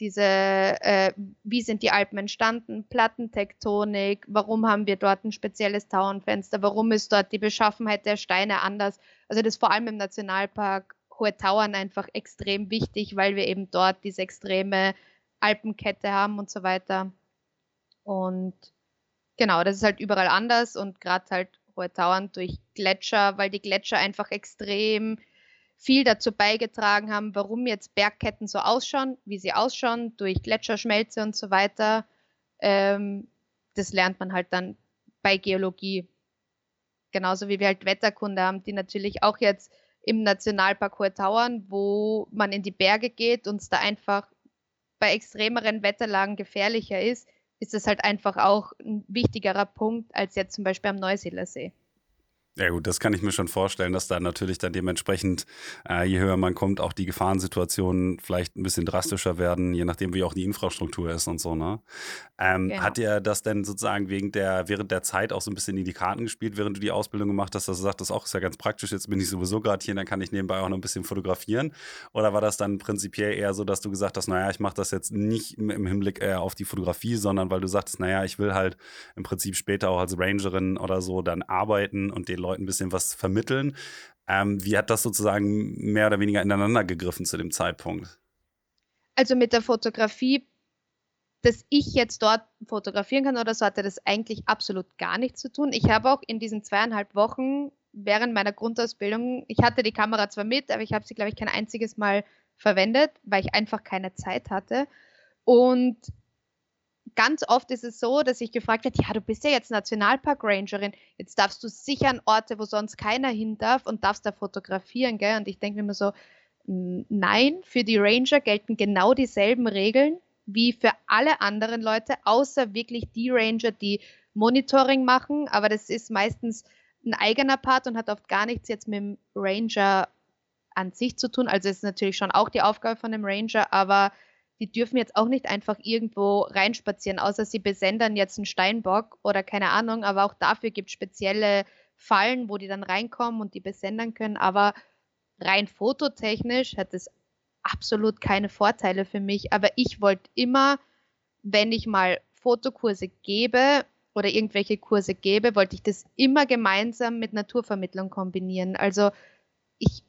Diese, äh, wie sind die Alpen entstanden, Plattentektonik, warum haben wir dort ein spezielles Tauernfenster, warum ist dort die Beschaffenheit der Steine anders. Also das ist vor allem im Nationalpark Hohe Tauern einfach extrem wichtig, weil wir eben dort diese extreme Alpenkette haben und so weiter. Und genau, das ist halt überall anders und gerade halt Hohe Tauern durch Gletscher, weil die Gletscher einfach extrem viel dazu beigetragen haben, warum jetzt Bergketten so ausschauen, wie sie ausschauen, durch Gletscherschmelze und so weiter. Ähm, das lernt man halt dann bei Geologie. Genauso wie wir halt Wetterkunde haben, die natürlich auch jetzt im Nationalpark Hohe Tauern, wo man in die Berge geht und es da einfach bei extremeren Wetterlagen gefährlicher ist, ist es halt einfach auch ein wichtigerer Punkt als jetzt zum Beispiel am Neuseeler See. Ja gut, das kann ich mir schon vorstellen, dass da natürlich dann dementsprechend, äh, je höher man kommt, auch die Gefahrensituationen vielleicht ein bisschen drastischer werden, je nachdem, wie auch die Infrastruktur ist und so, ne? Ähm, genau. Hat dir das denn sozusagen wegen der, während der Zeit auch so ein bisschen in die Karten gespielt, während du die Ausbildung gemacht hast, dass du sagst, das auch ist ja ganz praktisch, jetzt bin ich sowieso gerade hier, dann kann ich nebenbei auch noch ein bisschen fotografieren? Oder war das dann prinzipiell eher so, dass du gesagt hast, naja, ich mache das jetzt nicht im Hinblick eher auf die Fotografie, sondern weil du sagtest, naja, ich will halt im Prinzip später auch als Rangerin oder so dann arbeiten und den Leuten ein bisschen was vermitteln. Ähm, wie hat das sozusagen mehr oder weniger ineinander gegriffen zu dem Zeitpunkt? Also mit der Fotografie, dass ich jetzt dort fotografieren kann oder so, hatte das eigentlich absolut gar nichts zu tun. Ich habe auch in diesen zweieinhalb Wochen während meiner Grundausbildung, ich hatte die Kamera zwar mit, aber ich habe sie, glaube ich, kein einziges Mal verwendet, weil ich einfach keine Zeit hatte. Und ganz oft ist es so, dass ich gefragt werde, ja, du bist ja jetzt Nationalpark-Rangerin, jetzt darfst du sicher an Orte, wo sonst keiner hin darf und darfst da fotografieren, gell? Und ich denke mir immer so, nein, für die Ranger gelten genau dieselben Regeln wie für alle anderen Leute, außer wirklich die Ranger, die Monitoring machen, aber das ist meistens ein eigener Part und hat oft gar nichts jetzt mit dem Ranger an sich zu tun. Also es ist natürlich schon auch die Aufgabe von dem Ranger, aber die dürfen jetzt auch nicht einfach irgendwo reinspazieren, außer sie besendern jetzt einen Steinbock oder keine Ahnung, aber auch dafür gibt es spezielle Fallen, wo die dann reinkommen und die besendern können, aber rein fototechnisch hat es absolut keine Vorteile für mich, aber ich wollte immer, wenn ich mal Fotokurse gebe oder irgendwelche Kurse gebe, wollte ich das immer gemeinsam mit Naturvermittlung kombinieren. Also ich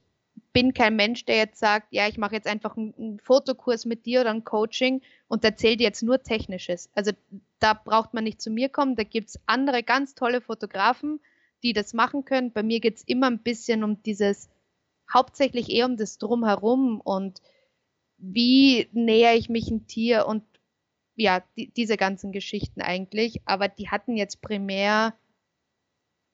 bin kein Mensch, der jetzt sagt, ja, ich mache jetzt einfach einen, Fotokurs mit dir oder ein Coaching und erzähle dir jetzt nur Technisches. Also da braucht man nicht zu mir kommen, da gibt es andere ganz tolle Fotografen, die das machen können. Bei mir geht es immer ein bisschen um dieses, hauptsächlich eher um das Drumherum und wie näher ich mich ein Tier und ja, die, diese ganzen Geschichten eigentlich. Aber die hatten jetzt primär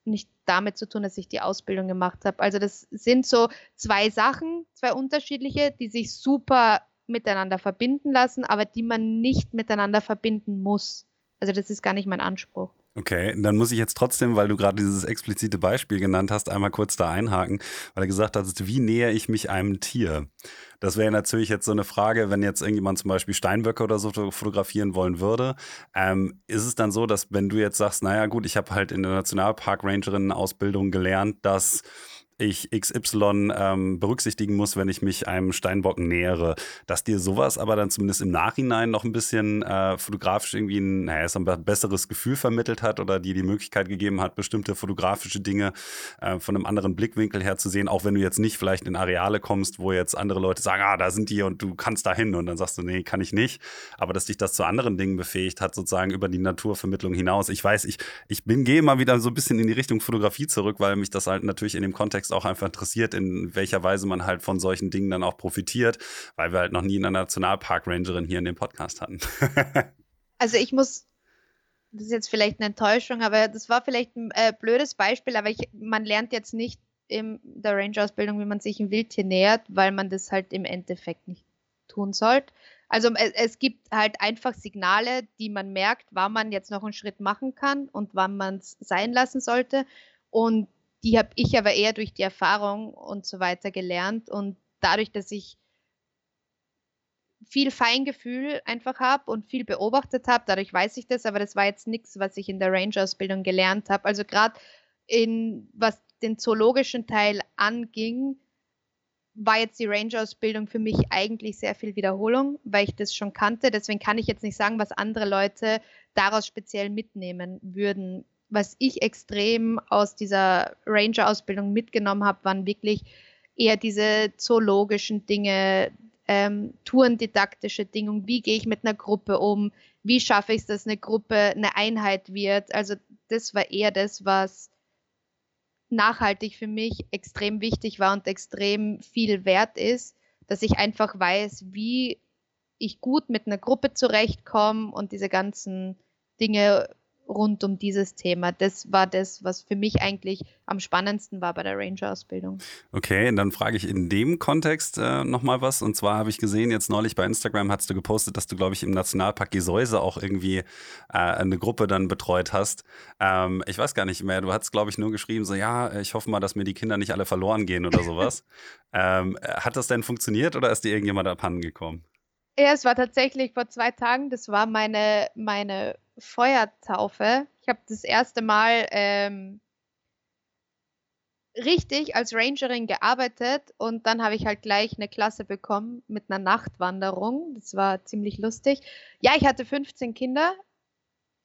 nicht damit zu tun, dass ich die Ausbildung gemacht habe. Also das sind so zwei Sachen, zwei unterschiedliche, die sich super miteinander verbinden lassen, aber die man nicht miteinander verbinden muss. Also das ist gar nicht mein Anspruch. Okay, dann muss ich jetzt trotzdem, weil du gerade dieses explizite Beispiel genannt hast, einmal kurz da einhaken, weil du gesagt hast, wie nähere ich mich einem Tier? Das wäre natürlich jetzt so eine Frage, wenn jetzt irgendjemand zum Beispiel Steinböcke oder so fotografieren wollen würde. Ähm, ist es dann so, dass wenn du jetzt sagst, naja gut, ich habe halt in der Nationalpark-Rangerin-Ausbildung gelernt, dass ich XY ähm, berücksichtigen muss, wenn ich mich einem Steinbock nähere. Dass dir sowas aber dann zumindest im Nachhinein noch ein bisschen äh, fotografisch irgendwie ein, naja, ein besseres Gefühl vermittelt hat oder dir die Möglichkeit gegeben hat, bestimmte fotografische Dinge äh, von einem anderen Blickwinkel her zu sehen, auch wenn du jetzt nicht vielleicht in Areale kommst, wo jetzt andere Leute sagen, ah, da sind die und du kannst da hin und dann sagst du, nee, kann ich nicht. Aber dass dich das zu anderen Dingen befähigt hat, sozusagen über die Naturvermittlung hinaus. Ich weiß, ich, ich bin, gehe mal wieder so ein bisschen in die Richtung Fotografie zurück, weil mich das halt natürlich in dem Kontext Kontext auch einfach interessiert, in welcher Weise man halt von solchen Dingen dann auch profitiert, weil wir halt noch nie eine Nationalpark-Rangerin hier in dem Podcast hatten. also ich muss, das ist jetzt vielleicht eine Enttäuschung, aber das war vielleicht ein äh, blödes Beispiel, aber ich, man lernt jetzt nicht in der Ranger-Ausbildung, wie man sich ein Wildtier nähert, weil man das halt im Endeffekt nicht tun sollte. Also es, es, gibt halt einfach Signale, die man merkt, wann man jetzt noch einen Schritt machen kann und wann man es sein lassen sollte. Und die habe ich aber eher durch die Erfahrung und so weiter gelernt und dadurch, dass ich viel Feingefühl einfach habe und viel beobachtet habe, dadurch weiß ich das, aber das war jetzt nichts, was ich in der Ranger-Ausbildung gelernt habe. Also gerade in was den zoologischen Teil anging, war jetzt die Ranger-Ausbildung für mich eigentlich sehr viel Wiederholung, weil ich das schon kannte. Deswegen kann ich jetzt nicht sagen, was andere Leute daraus speziell mitnehmen würden. Was ich extrem aus dieser Ranger-Ausbildung mitgenommen habe, waren wirklich eher diese zoologischen Dinge, ähm, tourendidaktische Dinge. Wie gehe ich mit einer Gruppe um? Wie schaffe ich es, dass eine Gruppe eine Einheit wird? Also das war eher das, was nachhaltig für mich extrem wichtig war und extrem viel wert ist, dass ich einfach weiß, wie ich gut mit einer Gruppe zurechtkomme und diese ganzen Dinge rund um dieses Thema. Das war das, was für mich eigentlich am spannendsten war bei der Ranger-Ausbildung. Okay, und dann frage ich in dem Kontext äh, nochmal was. Und zwar habe ich gesehen, jetzt neulich bei Instagram hast du gepostet, dass du, glaube ich, im Nationalpark Gesäuse auch irgendwie äh, eine Gruppe dann betreut hast. Ähm, ich weiß gar nicht mehr, du hast, glaube ich, nur geschrieben, so, ja, ich hoffe mal, dass mir die Kinder nicht alle verloren gehen oder sowas. ähm, hat das denn funktioniert oder ist dir irgendjemand abhanden gekommen? Ja, es war tatsächlich vor zwei Tagen, das war meine, meine Feuertaufe. Ich habe das erste Mal ähm, richtig als Rangerin gearbeitet und dann habe ich halt gleich eine Klasse bekommen mit einer Nachtwanderung. Das war ziemlich lustig. Ja, ich hatte 15 Kinder.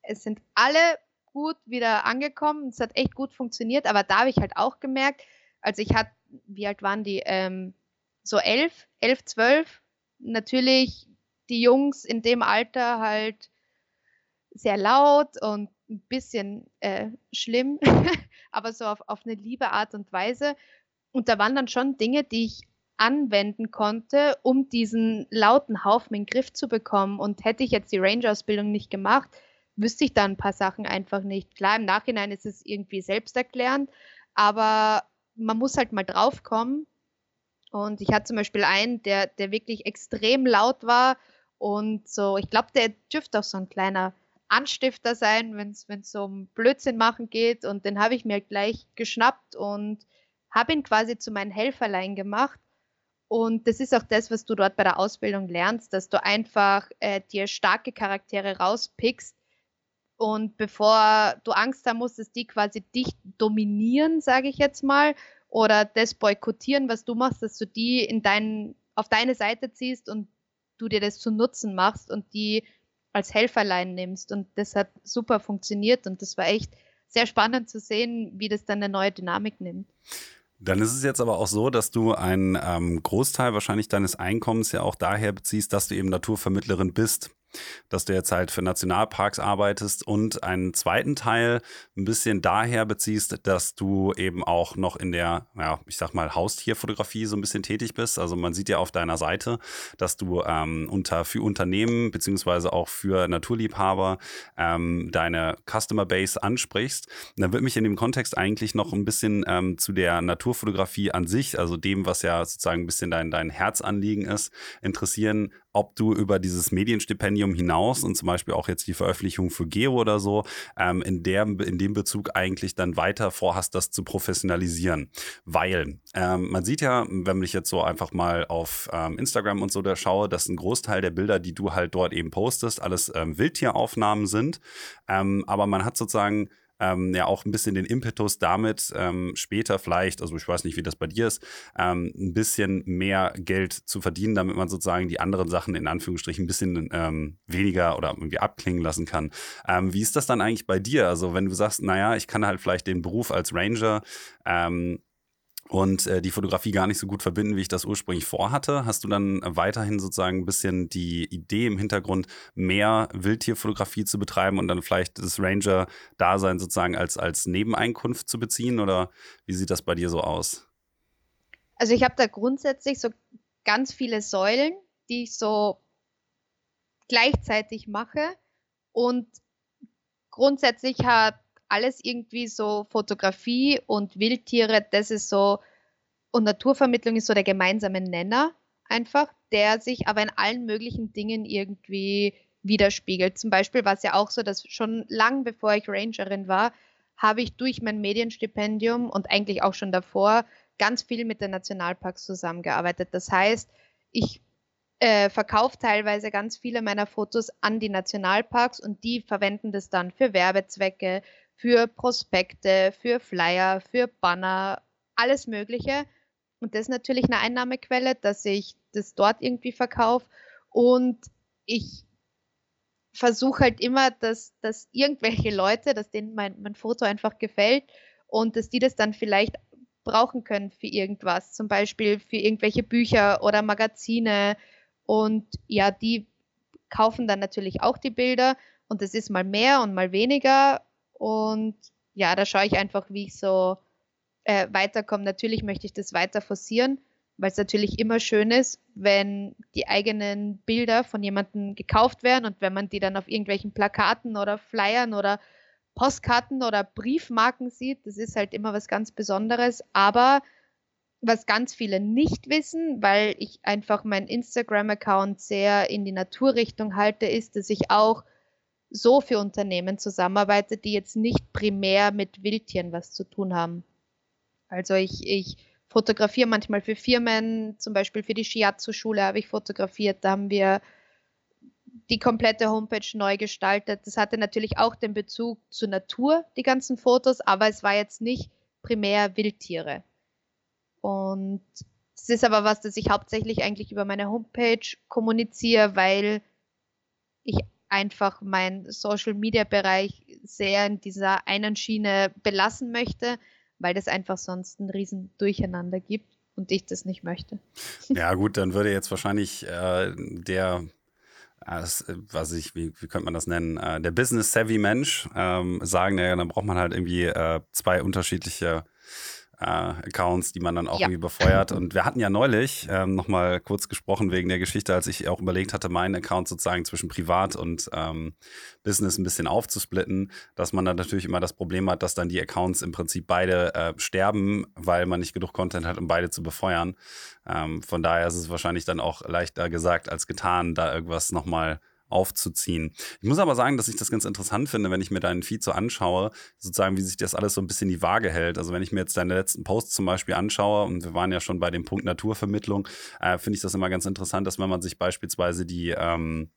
Es sind alle gut wieder angekommen. Es hat echt gut funktioniert, aber da habe ich halt auch gemerkt, also ich hatte, wie alt waren die? Ähm, so elf, elf, zwölf. Natürlich die Jungs in dem Alter halt sehr laut und ein bisschen äh, schlimm, aber so auf, auf eine liebe Art und Weise. Und da waren dann schon Dinge, die ich anwenden konnte, um diesen lauten Haufen in den Griff zu bekommen. Und hätte ich jetzt die Ranger-Ausbildung nicht gemacht, wüsste ich da ein paar Sachen einfach nicht. Klar, im Nachhinein ist es irgendwie selbsterklärend, aber man muss halt mal draufkommen. Und ich hatte zum Beispiel einen, der, der wirklich extrem laut war und so, ich glaube, der dürfte auch so ein kleiner Anstifter sein, wenn es so um Blödsinn machen geht. Und den habe ich mir gleich geschnappt und habe ihn quasi zu meinem Helferlein gemacht. Und das ist auch das, was du dort bei der Ausbildung lernst, dass du einfach äh, dir starke Charaktere rauspickst. Und bevor du Angst haben musst, dass die quasi dich dominieren, sage ich jetzt mal, oder das boykottieren, was du machst, dass du die in dein, auf deine Seite ziehst und du dir das zu Nutzen machst und die als Helferlein nimmst. Und das hat super funktioniert und das war echt sehr spannend zu sehen, wie das dann eine neue Dynamik nimmt. Dann ist es jetzt aber auch so, dass du einen ähm, Großteil wahrscheinlich deines Einkommens ja auch daher beziehst, dass du eben Naturvermittlerin bist dass du jetzt halt für Nationalparks arbeitest und einen zweiten Teil ein bisschen daher beziehst, dass du eben auch noch in der, ja, ich sag mal, Haustierfotografie so ein bisschen tätig bist. Also man sieht ja auf deiner Seite, dass du ähm, unter für Unternehmen beziehungsweise auch für Naturliebhaber ähm, deine Customer Base ansprichst. Und dann würde mich in dem Kontext eigentlich noch ein bisschen ähm, zu der Naturfotografie an sich, also dem, was ja sozusagen ein bisschen dein, dein Herzanliegen ist, interessieren, ob du über dieses Medienstipendium hinaus und zum Beispiel auch jetzt die Veröffentlichung für Geo oder so, ähm, in, der, in dem Bezug eigentlich dann weiter vorhast, das zu professionalisieren. Weil ähm, man sieht ja, wenn ich jetzt so einfach mal auf ähm, Instagram und so da schaue, dass ein Großteil der Bilder, die du halt dort eben postest, alles ähm, Wildtieraufnahmen sind. Ähm, aber man hat sozusagen ähm, ja auch ein bisschen den Impetus damit ähm, später vielleicht, also ich weiß nicht, wie das bei dir ist, ähm, ein bisschen mehr Geld zu verdienen, damit man sozusagen die anderen Sachen in Anführungsstrichen ein bisschen ähm, weniger oder irgendwie abklingen lassen kann. Ähm, wie ist das dann eigentlich bei dir? Also wenn du sagst, naja, ich kann halt vielleicht den Beruf als Ranger ähm, und äh, die Fotografie gar nicht so gut verbinden, wie ich das ursprünglich vorhatte. Hast du dann weiterhin sozusagen ein bisschen die Idee im Hintergrund, mehr Wildtierfotografie zu betreiben und dann vielleicht das Ranger-Dasein sozusagen als, als Nebeneinkunft zu beziehen? Oder wie sieht das bei dir so aus? Also ich habe da grundsätzlich so ganz viele Säulen, die ich so gleichzeitig mache. Und grundsätzlich hat alles irgendwie so Fotografie und Wildtiere, das ist so, und Naturvermittlung ist so der gemeinsame Nenner einfach, der sich aber in allen möglichen Dingen irgendwie widerspiegelt. Zum Beispiel war es ja auch so, dass schon lang bevor ich Rangerin war, habe ich durch mein Medienstipendium und eigentlich auch schon davor ganz viel mit den Nationalparks zusammengearbeitet. Das heißt, ich äh, verkaufe teilweise ganz viele meiner Fotos an die Nationalparks und die verwenden das dann für Werbezwecke, für Prospekte, für Flyer, für Banner, alles Mögliche. Und das ist natürlich eine Einnahmequelle, dass ich das dort irgendwie verkaufe. Und ich versuche halt immer, dass, dass irgendwelche Leute, dass denen mein, mein Foto einfach gefällt und dass die das dann vielleicht brauchen können für irgendwas, zum Beispiel für irgendwelche Bücher oder Magazine. Und ja, die kaufen dann natürlich auch die Bilder und das ist mal mehr und mal weniger. Und ja, da schaue ich einfach, wie ich so äh, weiterkomme. Natürlich möchte ich das weiter forcieren, weil es natürlich immer schön ist, wenn die eigenen Bilder von jemandem gekauft werden und wenn man die dann auf irgendwelchen Plakaten oder Flyern oder Postkarten oder Briefmarken sieht. Das ist halt immer was ganz Besonderes. Aber was ganz viele nicht wissen, weil ich einfach meinen Instagram-Account sehr in die Naturrichtung halte, ist, dass ich auch so für Unternehmen zusammenarbeite, die jetzt nicht primär mit Wildtieren was zu tun haben. Also ich, ich fotografiere manchmal für Firmen, zum Beispiel für die Shiatsu-Schule habe ich fotografiert, da haben wir die komplette Homepage neu gestaltet. Das hatte natürlich auch den Bezug zur Natur, die ganzen Fotos, aber es war jetzt nicht primär Wildtiere. Und es ist aber was, das ich hauptsächlich eigentlich über meine Homepage kommuniziere, weil ich einfach meinen Social-Media-Bereich sehr in dieser einen Schiene belassen möchte, weil das einfach sonst ein riesen Durcheinander gibt und ich das nicht möchte. Ja gut, dann würde jetzt wahrscheinlich äh, der was ich, wie, wie könnte man das nennen, äh, der Business-Savvy-Mensch ähm, sagen, naja, dann braucht man halt irgendwie äh, zwei unterschiedliche äh, Accounts, die man dann auch ja. irgendwie befeuert. Und wir hatten ja neulich ähm, nochmal kurz gesprochen wegen der Geschichte, als ich auch überlegt hatte, meinen Account sozusagen zwischen Privat und ähm, Business ein bisschen aufzusplitten, dass man dann natürlich immer das Problem hat, dass dann die Accounts im Prinzip beide äh, sterben, weil man nicht genug Content hat, um beide zu befeuern. Ähm, von daher ist es wahrscheinlich dann auch leichter gesagt als getan, da irgendwas nochmal aufzuziehen. Ich muss aber sagen, dass ich das ganz interessant finde, wenn ich mir deinen Feed so anschaue, sozusagen, wie sich das alles so ein bisschen die Waage hält. Also wenn ich mir jetzt deine letzten Posts zum Beispiel anschaue, und wir waren ja schon bei dem Punkt Naturvermittlung, äh, finde ich das immer ganz interessant, dass wenn man sich beispielsweise die ähm,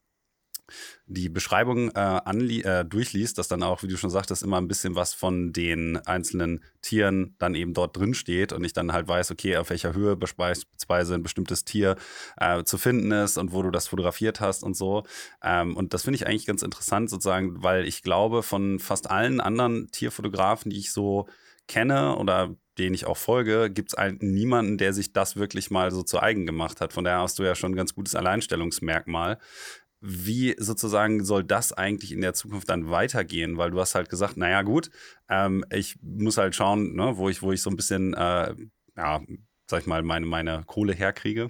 die Beschreibung äh, äh, durchliest, dass dann auch, wie du schon sagtest, immer ein bisschen was von den einzelnen Tieren dann eben dort drin steht und ich dann halt weiß, okay, auf welcher Höhe beispielsweise ein bestimmtes Tier äh, zu finden ist und wo du das fotografiert hast und so. Ähm, und das finde ich eigentlich ganz interessant sozusagen, weil ich glaube, von fast allen anderen Tierfotografen, die ich so kenne oder den ich auch folge, gibt es niemanden, der sich das wirklich mal so zu eigen gemacht hat. Von daher hast du ja schon ein ganz gutes Alleinstellungsmerkmal wie sozusagen soll das eigentlich in der Zukunft dann weitergehen? Weil du hast halt gesagt, naja gut, ähm, ich muss halt schauen, ne, wo ich, wo ich so ein bisschen, äh, ja, sag ich mal, meine, meine Kohle herkriege.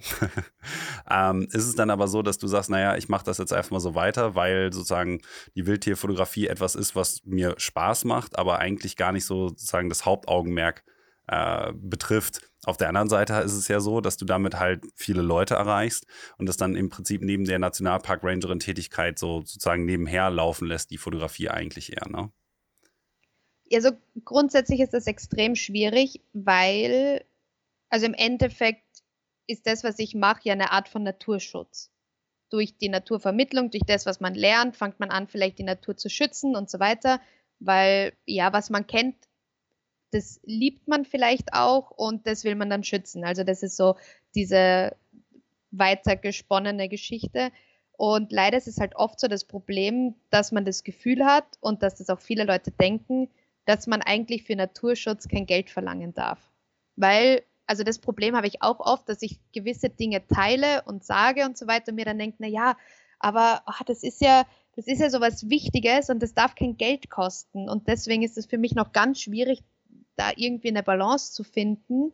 ähm, ist es dann aber so, dass du sagst, naja, ich mache das jetzt einfach mal so weiter, weil sozusagen die Wildtierfotografie etwas ist, was mir Spaß macht, aber eigentlich gar nicht so sozusagen das Hauptaugenmerk äh, betrifft. Auf der anderen Seite ist es ja so, dass du damit halt viele Leute erreichst und das dann im Prinzip neben der Nationalpark-Rangerin-Tätigkeit so sozusagen nebenher laufen lässt, die Fotografie eigentlich eher, ne? Also grundsätzlich ist das extrem schwierig, weil, also im Endeffekt ist das, was ich mache, ja eine Art von Naturschutz. Durch die Naturvermittlung, durch das, was man lernt, fängt man an, vielleicht die Natur zu schützen und so weiter, weil ja, was man kennt, das liebt man vielleicht auch und das will man dann schützen. Also das ist so diese weitergesponnene Geschichte. Und leider ist es halt oft so das Problem, dass man das Gefühl hat und dass das auch viele Leute denken, dass man eigentlich für Naturschutz kein Geld verlangen darf. Weil, also das Problem habe ich auch oft, dass ich gewisse Dinge teile und sage und so weiter und mir dann denke, na ja, aber ach, das ist ja, das ist ja so was Wichtiges und das darf kein Geld kosten. Und deswegen ist es für mich noch ganz schwierig, da irgendwie eine Balance zu finden,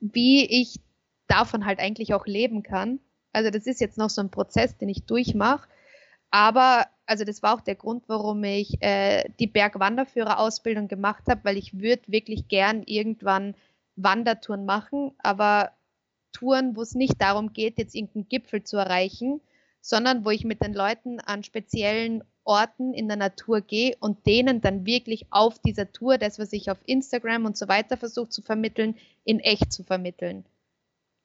wie ich davon halt eigentlich auch leben kann. Also das ist jetzt noch so ein Prozess, den ich durchmache. Aber also das war auch der Grund, warum ich äh, die Bergwanderführerausbildung gemacht habe, weil ich würde wirklich gern irgendwann Wandertouren machen, aber Touren, wo es nicht darum geht, jetzt irgendeinen Gipfel zu erreichen, sondern wo ich mit den Leuten an speziellen Orten in der Natur gehe und denen dann wirklich auf dieser Tour das, was ich auf Instagram und so weiter versuche zu vermitteln, in echt zu vermitteln.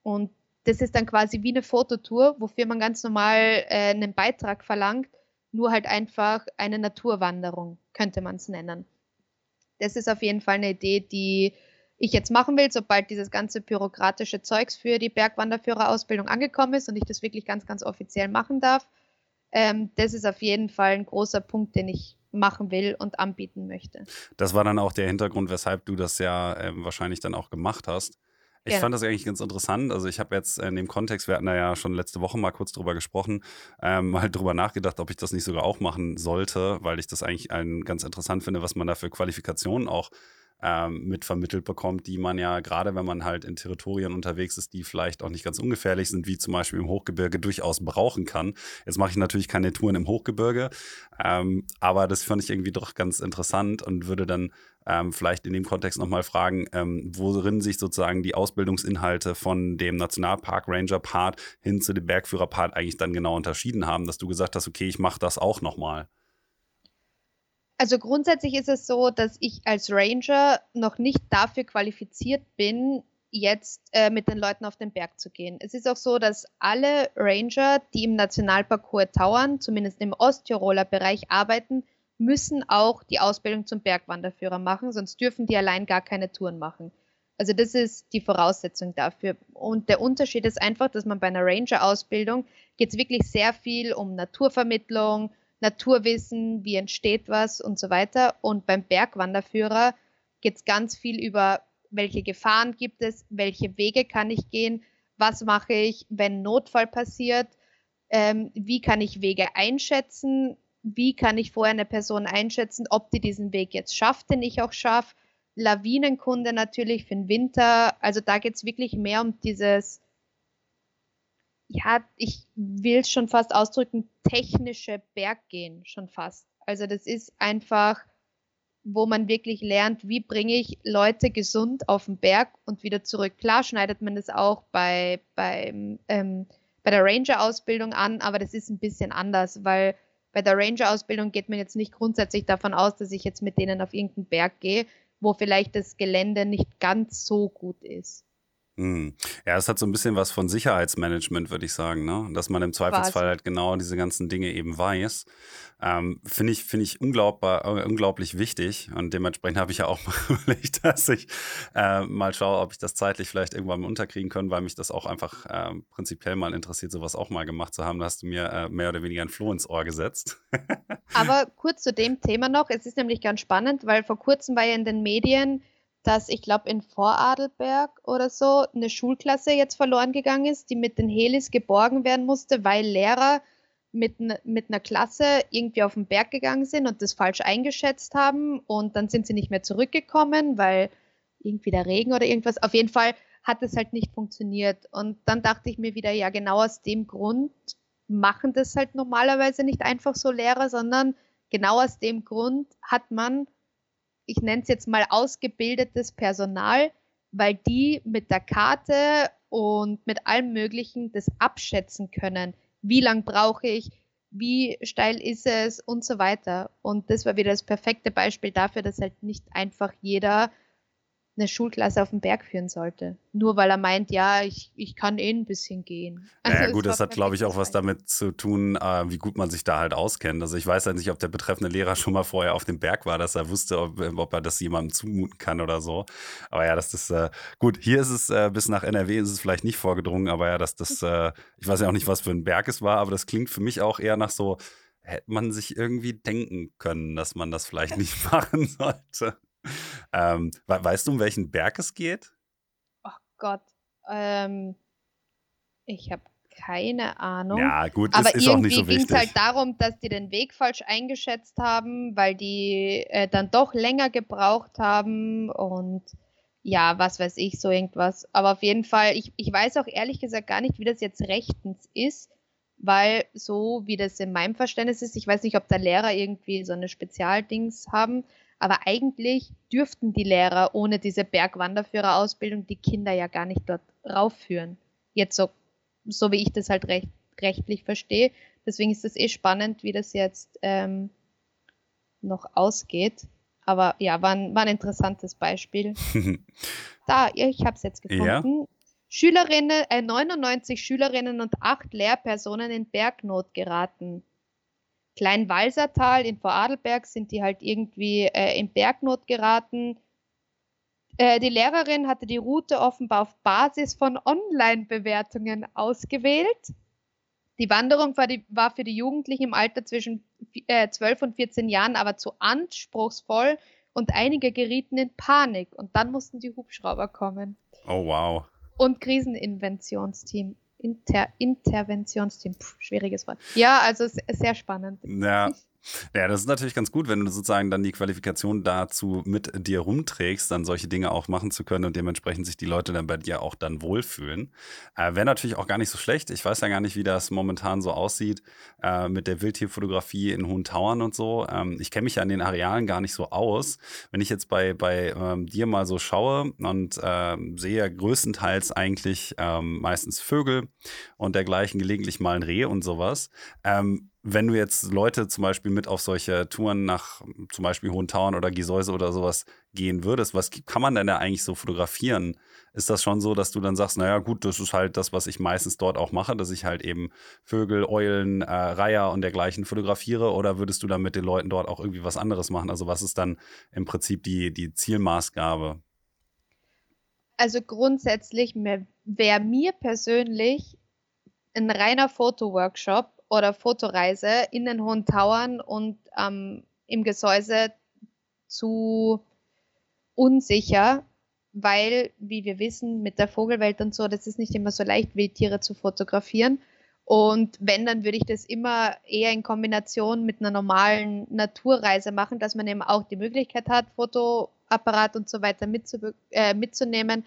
Und das ist dann quasi wie eine Fototour, wofür man ganz normal äh, einen Beitrag verlangt, nur halt einfach eine Naturwanderung, könnte man es nennen. Das ist auf jeden Fall eine Idee, die ich jetzt machen will, sobald dieses ganze bürokratische Zeugs für die Bergwanderführerausbildung angekommen ist und ich das wirklich ganz, ganz offiziell machen darf. Ähm, das ist auf jeden Fall ein großer Punkt, den ich machen will und anbieten möchte. Das war dann auch der Hintergrund, weshalb du das ja äh, wahrscheinlich dann auch gemacht hast. Ich ja. fand das eigentlich ganz interessant. Also ich habe jetzt in dem Kontext, wir hatten da ja schon letzte Woche mal kurz drüber gesprochen, ähm, mal drüber nachgedacht, ob ich das nicht sogar auch machen sollte, weil ich das eigentlich ein, ganz interessant finde, was man da für Qualifikationen auch ähm, mit vermittelt bekommt, die man ja gerade, wenn man halt in Territorien unterwegs ist, die vielleicht auch nicht ganz ungefährlich sind, wie zum Beispiel im Hochgebirge, durchaus brauchen kann. Jetzt mache ich natürlich keine Touren im Hochgebirge, ähm, aber das fand ich irgendwie doch ganz interessant und würde dann ähm, vielleicht in dem Kontext nochmal fragen, ähm, worin sich sozusagen die Ausbildungsinhalte von dem Nationalpark Ranger Part hin zu dem Bergführer Part eigentlich dann genau unterschieden haben, dass du gesagt hast, okay, ich mache das auch nochmal. Also grundsätzlich ist es so, dass ich als Ranger noch nicht dafür qualifiziert bin, jetzt äh, mit den Leuten auf den Berg zu gehen. Es ist auch so, dass alle Ranger, die im Nationalpark Hohe Tauern, zumindest im Osttiroler Bereich arbeiten, müssen auch die Ausbildung zum Bergwanderführer machen, sonst dürfen die allein gar keine Touren machen. Also das ist die Voraussetzung dafür. Und der Unterschied ist einfach, dass man bei einer Ranger-Ausbildung geht es wirklich sehr viel um Naturvermittlung, Naturwissen, wie entsteht was und so weiter. Und beim Bergwanderführer geht es ganz viel über, welche Gefahren gibt es, welche Wege kann ich gehen, was mache ich, wenn Notfall passiert, ähm, wie kann ich Wege einschätzen, wie kann ich vorher eine Person einschätzen, ob die diesen Weg jetzt schafft, den ich auch schaffe. Lawinenkunde natürlich für den Winter. Also da geht es wirklich mehr um dieses ja, ich will es schon fast ausdrücken, technische Berggehen schon fast. Also das ist einfach, wo man wirklich lernt, wie bringe ich Leute gesund auf den Berg und wieder zurück. Klar schneidet man das auch bei, bei, ähm, bei der Ranger-Ausbildung an, aber das ist ein bisschen anders, weil bei der Ranger-Ausbildung geht man jetzt nicht grundsätzlich davon aus, dass ich jetzt mit denen auf irgendeinen Berg gehe, wo vielleicht das Gelände nicht ganz so gut ist. Hm. Ja, es hat so ein bisschen was von Sicherheitsmanagement, würde ich sagen, ne? Dass man im Zweifelsfall Quasi. halt genau diese ganzen Dinge eben weiß. Ähm, Finde ich, find ich unglaubbar, äh, unglaublich wichtig. Und dementsprechend habe ich ja auch mal überlegt, dass ich äh, mal schaue, ob ich das zeitlich vielleicht irgendwann mal unterkriegen kann, weil mich das auch einfach äh, prinzipiell mal interessiert, sowas auch mal gemacht zu haben. Da hast du mir äh, mehr oder weniger ein Floh ins Ohr gesetzt. Aber kurz zu dem Thema noch. Es ist nämlich ganz spannend, weil vor kurzem war ja in den Medien dass ich glaube in Voradelberg oder so eine Schulklasse jetzt verloren gegangen ist, die mit den Helis geborgen werden musste, weil Lehrer mit, mit einer Klasse irgendwie auf den Berg gegangen sind und das falsch eingeschätzt haben und dann sind sie nicht mehr zurückgekommen, weil irgendwie der Regen oder irgendwas. Auf jeden Fall hat es halt nicht funktioniert. Und dann dachte ich mir wieder, ja, genau aus dem Grund machen das halt normalerweise nicht einfach so Lehrer, sondern genau aus dem Grund hat man ich nenne es jetzt mal ausgebildetes Personal, weil die mit der Karte und mit allem Möglichen das abschätzen können. Wie lang brauche ich? Wie steil ist es und so weiter. Und das war wieder das perfekte Beispiel dafür, dass halt nicht einfach jeder eine Schulklasse auf den Berg führen sollte. Nur weil er meint, ja, ich, ich kann eh ein bisschen gehen. Also ja, gut, das hat, glaube ich, auch was damit zu tun, äh, wie gut man sich da halt auskennt. Also ich weiß ja nicht, ob der betreffende Lehrer schon mal vorher auf dem Berg war, dass er wusste, ob, ob er das jemandem zumuten kann oder so. Aber ja, das ist äh, gut. Hier ist es äh, bis nach NRW ist es vielleicht nicht vorgedrungen, aber ja, dass das, äh, ich weiß ja auch nicht, was für ein Berg es war, aber das klingt für mich auch eher nach so, hätte man sich irgendwie denken können, dass man das vielleicht nicht machen sollte. Ähm, weißt du, um welchen Berg es geht? Oh Gott. Ähm, ich habe keine Ahnung. Ja, gut, aber ist, ist irgendwie ging es halt darum, dass die den Weg falsch eingeschätzt haben, weil die äh, dann doch länger gebraucht haben und ja, was weiß ich, so irgendwas. Aber auf jeden Fall, ich, ich weiß auch ehrlich gesagt gar nicht, wie das jetzt rechtens ist, weil so wie das in meinem Verständnis ist, ich weiß nicht, ob da Lehrer irgendwie so eine Spezialdings haben, aber eigentlich dürften die Lehrer ohne diese Bergwanderführerausbildung die Kinder ja gar nicht dort raufführen. Jetzt so, so wie ich das halt recht, rechtlich verstehe. Deswegen ist es eh spannend, wie das jetzt ähm, noch ausgeht. Aber ja, war ein, war ein interessantes Beispiel. da, ich habe es jetzt gefunden. Ja. Schülerinnen, äh, 99 Schülerinnen und 8 Lehrpersonen in Bergnot geraten. Kleinwalsertal in Vorarlberg sind die halt irgendwie äh, in Bergnot geraten. Äh, die Lehrerin hatte die Route offenbar auf Basis von Online-Bewertungen ausgewählt. Die Wanderung war, die, war, für die Jugendlichen im Alter zwischen äh, 12 und 14 Jahren aber zu anspruchsvoll und einige gerieten in Panik und dann mussten die Hubschrauber kommen. Oh wow. Und Kriseninventionsteam. Inter Interventionsteam, Puh, schwieriges Wort. Ja, also sehr spannend. Ja, Ja, das ist natürlich ganz gut, wenn du sozusagen dann die Qualifikation dazu mit dir rumträgst, dann solche Dinge auch machen zu können und dementsprechend sich die Leute dann bei dir auch dann wohlfühlen. Äh, Wäre natürlich auch gar nicht so schlecht. Ich weiß ja gar nicht, wie das momentan so aussieht äh, mit der Wildtierfotografie in hohen Tauern und so. Ähm, ich kenne mich ja an den Arealen gar nicht so aus. Wenn ich jetzt bei, bei ähm, dir mal so schaue und äh, sehe größtenteils eigentlich ähm, meistens Vögel und dergleichen, gelegentlich mal ein Reh und sowas. Ähm, wenn du jetzt Leute zum Beispiel mit auf solche Touren nach zum Beispiel Hohen Tauern oder Gesäuse oder sowas gehen würdest, was kann man denn da eigentlich so fotografieren? Ist das schon so, dass du dann sagst, naja gut, das ist halt das, was ich meistens dort auch mache, dass ich halt eben Vögel, Eulen, äh, Reiher und dergleichen fotografiere? Oder würdest du dann mit den Leuten dort auch irgendwie was anderes machen? Also was ist dann im Prinzip die, die Zielmaßgabe? Also grundsätzlich wäre mir persönlich ein reiner Fotoworkshop oder Fotoreise in den Hohen Tauern und ähm, im Gesäuse zu unsicher, weil, wie wir wissen, mit der Vogelwelt und so, das ist nicht immer so leicht, Wildtiere zu fotografieren. Und wenn, dann würde ich das immer eher in Kombination mit einer normalen Naturreise machen, dass man eben auch die Möglichkeit hat, Fotoapparat und so weiter äh, mitzunehmen.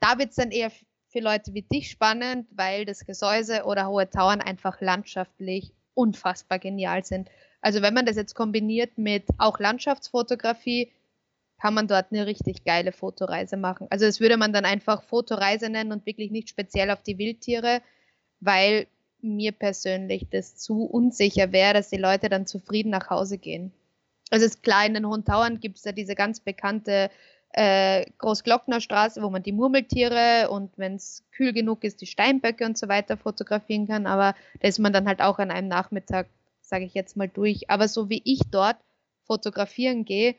Da wird es dann eher für Leute wie dich spannend, weil das Gesäuse oder Hohe Tauern einfach landschaftlich unfassbar genial sind. Also wenn man das jetzt kombiniert mit auch Landschaftsfotografie, kann man dort eine richtig geile Fotoreise machen. Also das würde man dann einfach Fotoreise nennen und wirklich nicht speziell auf die Wildtiere, weil mir persönlich das zu unsicher wäre, dass die Leute dann zufrieden nach Hause gehen. Also es ist klar, in den Hohen Tauern gibt es ja diese ganz bekannte äh, Großglocknerstraße, wo man die Murmeltiere und wenn es kühl genug ist, die Steinböcke und so weiter fotografieren kann. Aber da ist man dann halt auch an einem Nachmittag, sage ich jetzt mal, durch. Aber so wie ich dort fotografieren gehe,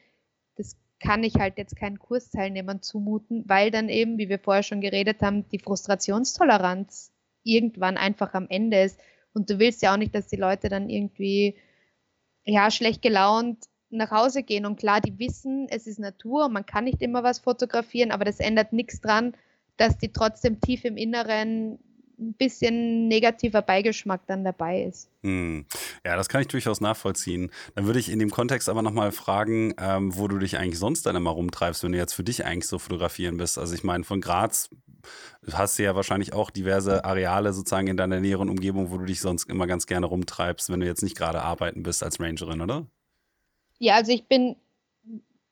das kann ich halt jetzt keinen Kursteilnehmern zumuten, weil dann eben, wie wir vorher schon geredet haben, die Frustrationstoleranz irgendwann einfach am Ende ist. Und du willst ja auch nicht, dass die Leute dann irgendwie ja schlecht gelaunt nach Hause gehen. Und klar, die wissen, es ist Natur, man kann nicht immer was fotografieren, aber das ändert nichts dran, dass die trotzdem tief im Inneren ein bisschen negativer Beigeschmack dann dabei ist. Hm. Ja, das kann ich durchaus nachvollziehen. Dann würde ich in dem Kontext aber nochmal fragen, ähm, wo du dich eigentlich sonst dann immer rumtreibst, wenn du jetzt für dich eigentlich so fotografieren bist. Also ich meine, von Graz hast du ja wahrscheinlich auch diverse Areale sozusagen in deiner näheren Umgebung, wo du dich sonst immer ganz gerne rumtreibst, wenn du jetzt nicht gerade arbeiten bist als Rangerin, oder? Ja, also ich bin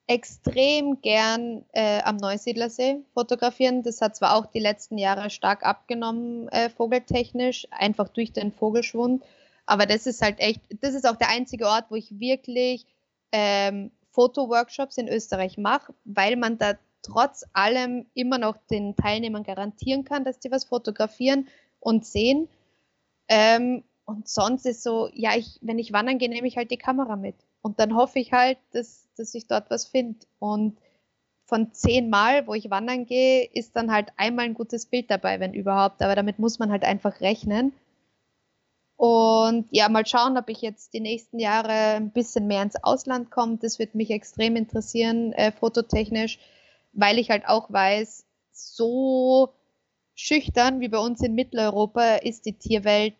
extrem gern äh, am Neusiedlersee fotografieren. Das hat zwar auch die letzten Jahre stark abgenommen, äh, vogeltechnisch, einfach durch den Vogelschwund. Aber das ist halt echt, das ist auch der einzige Ort, wo ich wirklich ähm, Fotoworkshops in Österreich mache, weil man da trotz allem immer noch den Teilnehmern garantieren kann, dass die was fotografieren und sehen. Ähm, und sonst ist so, ja, ich, wenn ich wandern gehe, nehme ich halt die Kamera mit. Und dann hoffe ich halt, dass, dass ich dort was finde. Und von zehn Mal, wo ich wandern gehe, ist dann halt einmal ein gutes Bild dabei, wenn überhaupt. Aber damit muss man halt einfach rechnen. Und ja, mal schauen, ob ich jetzt die nächsten Jahre ein bisschen mehr ins Ausland komme. Das wird mich extrem interessieren, äh, fototechnisch, weil ich halt auch weiß, so schüchtern wie bei uns in Mitteleuropa ist die Tierwelt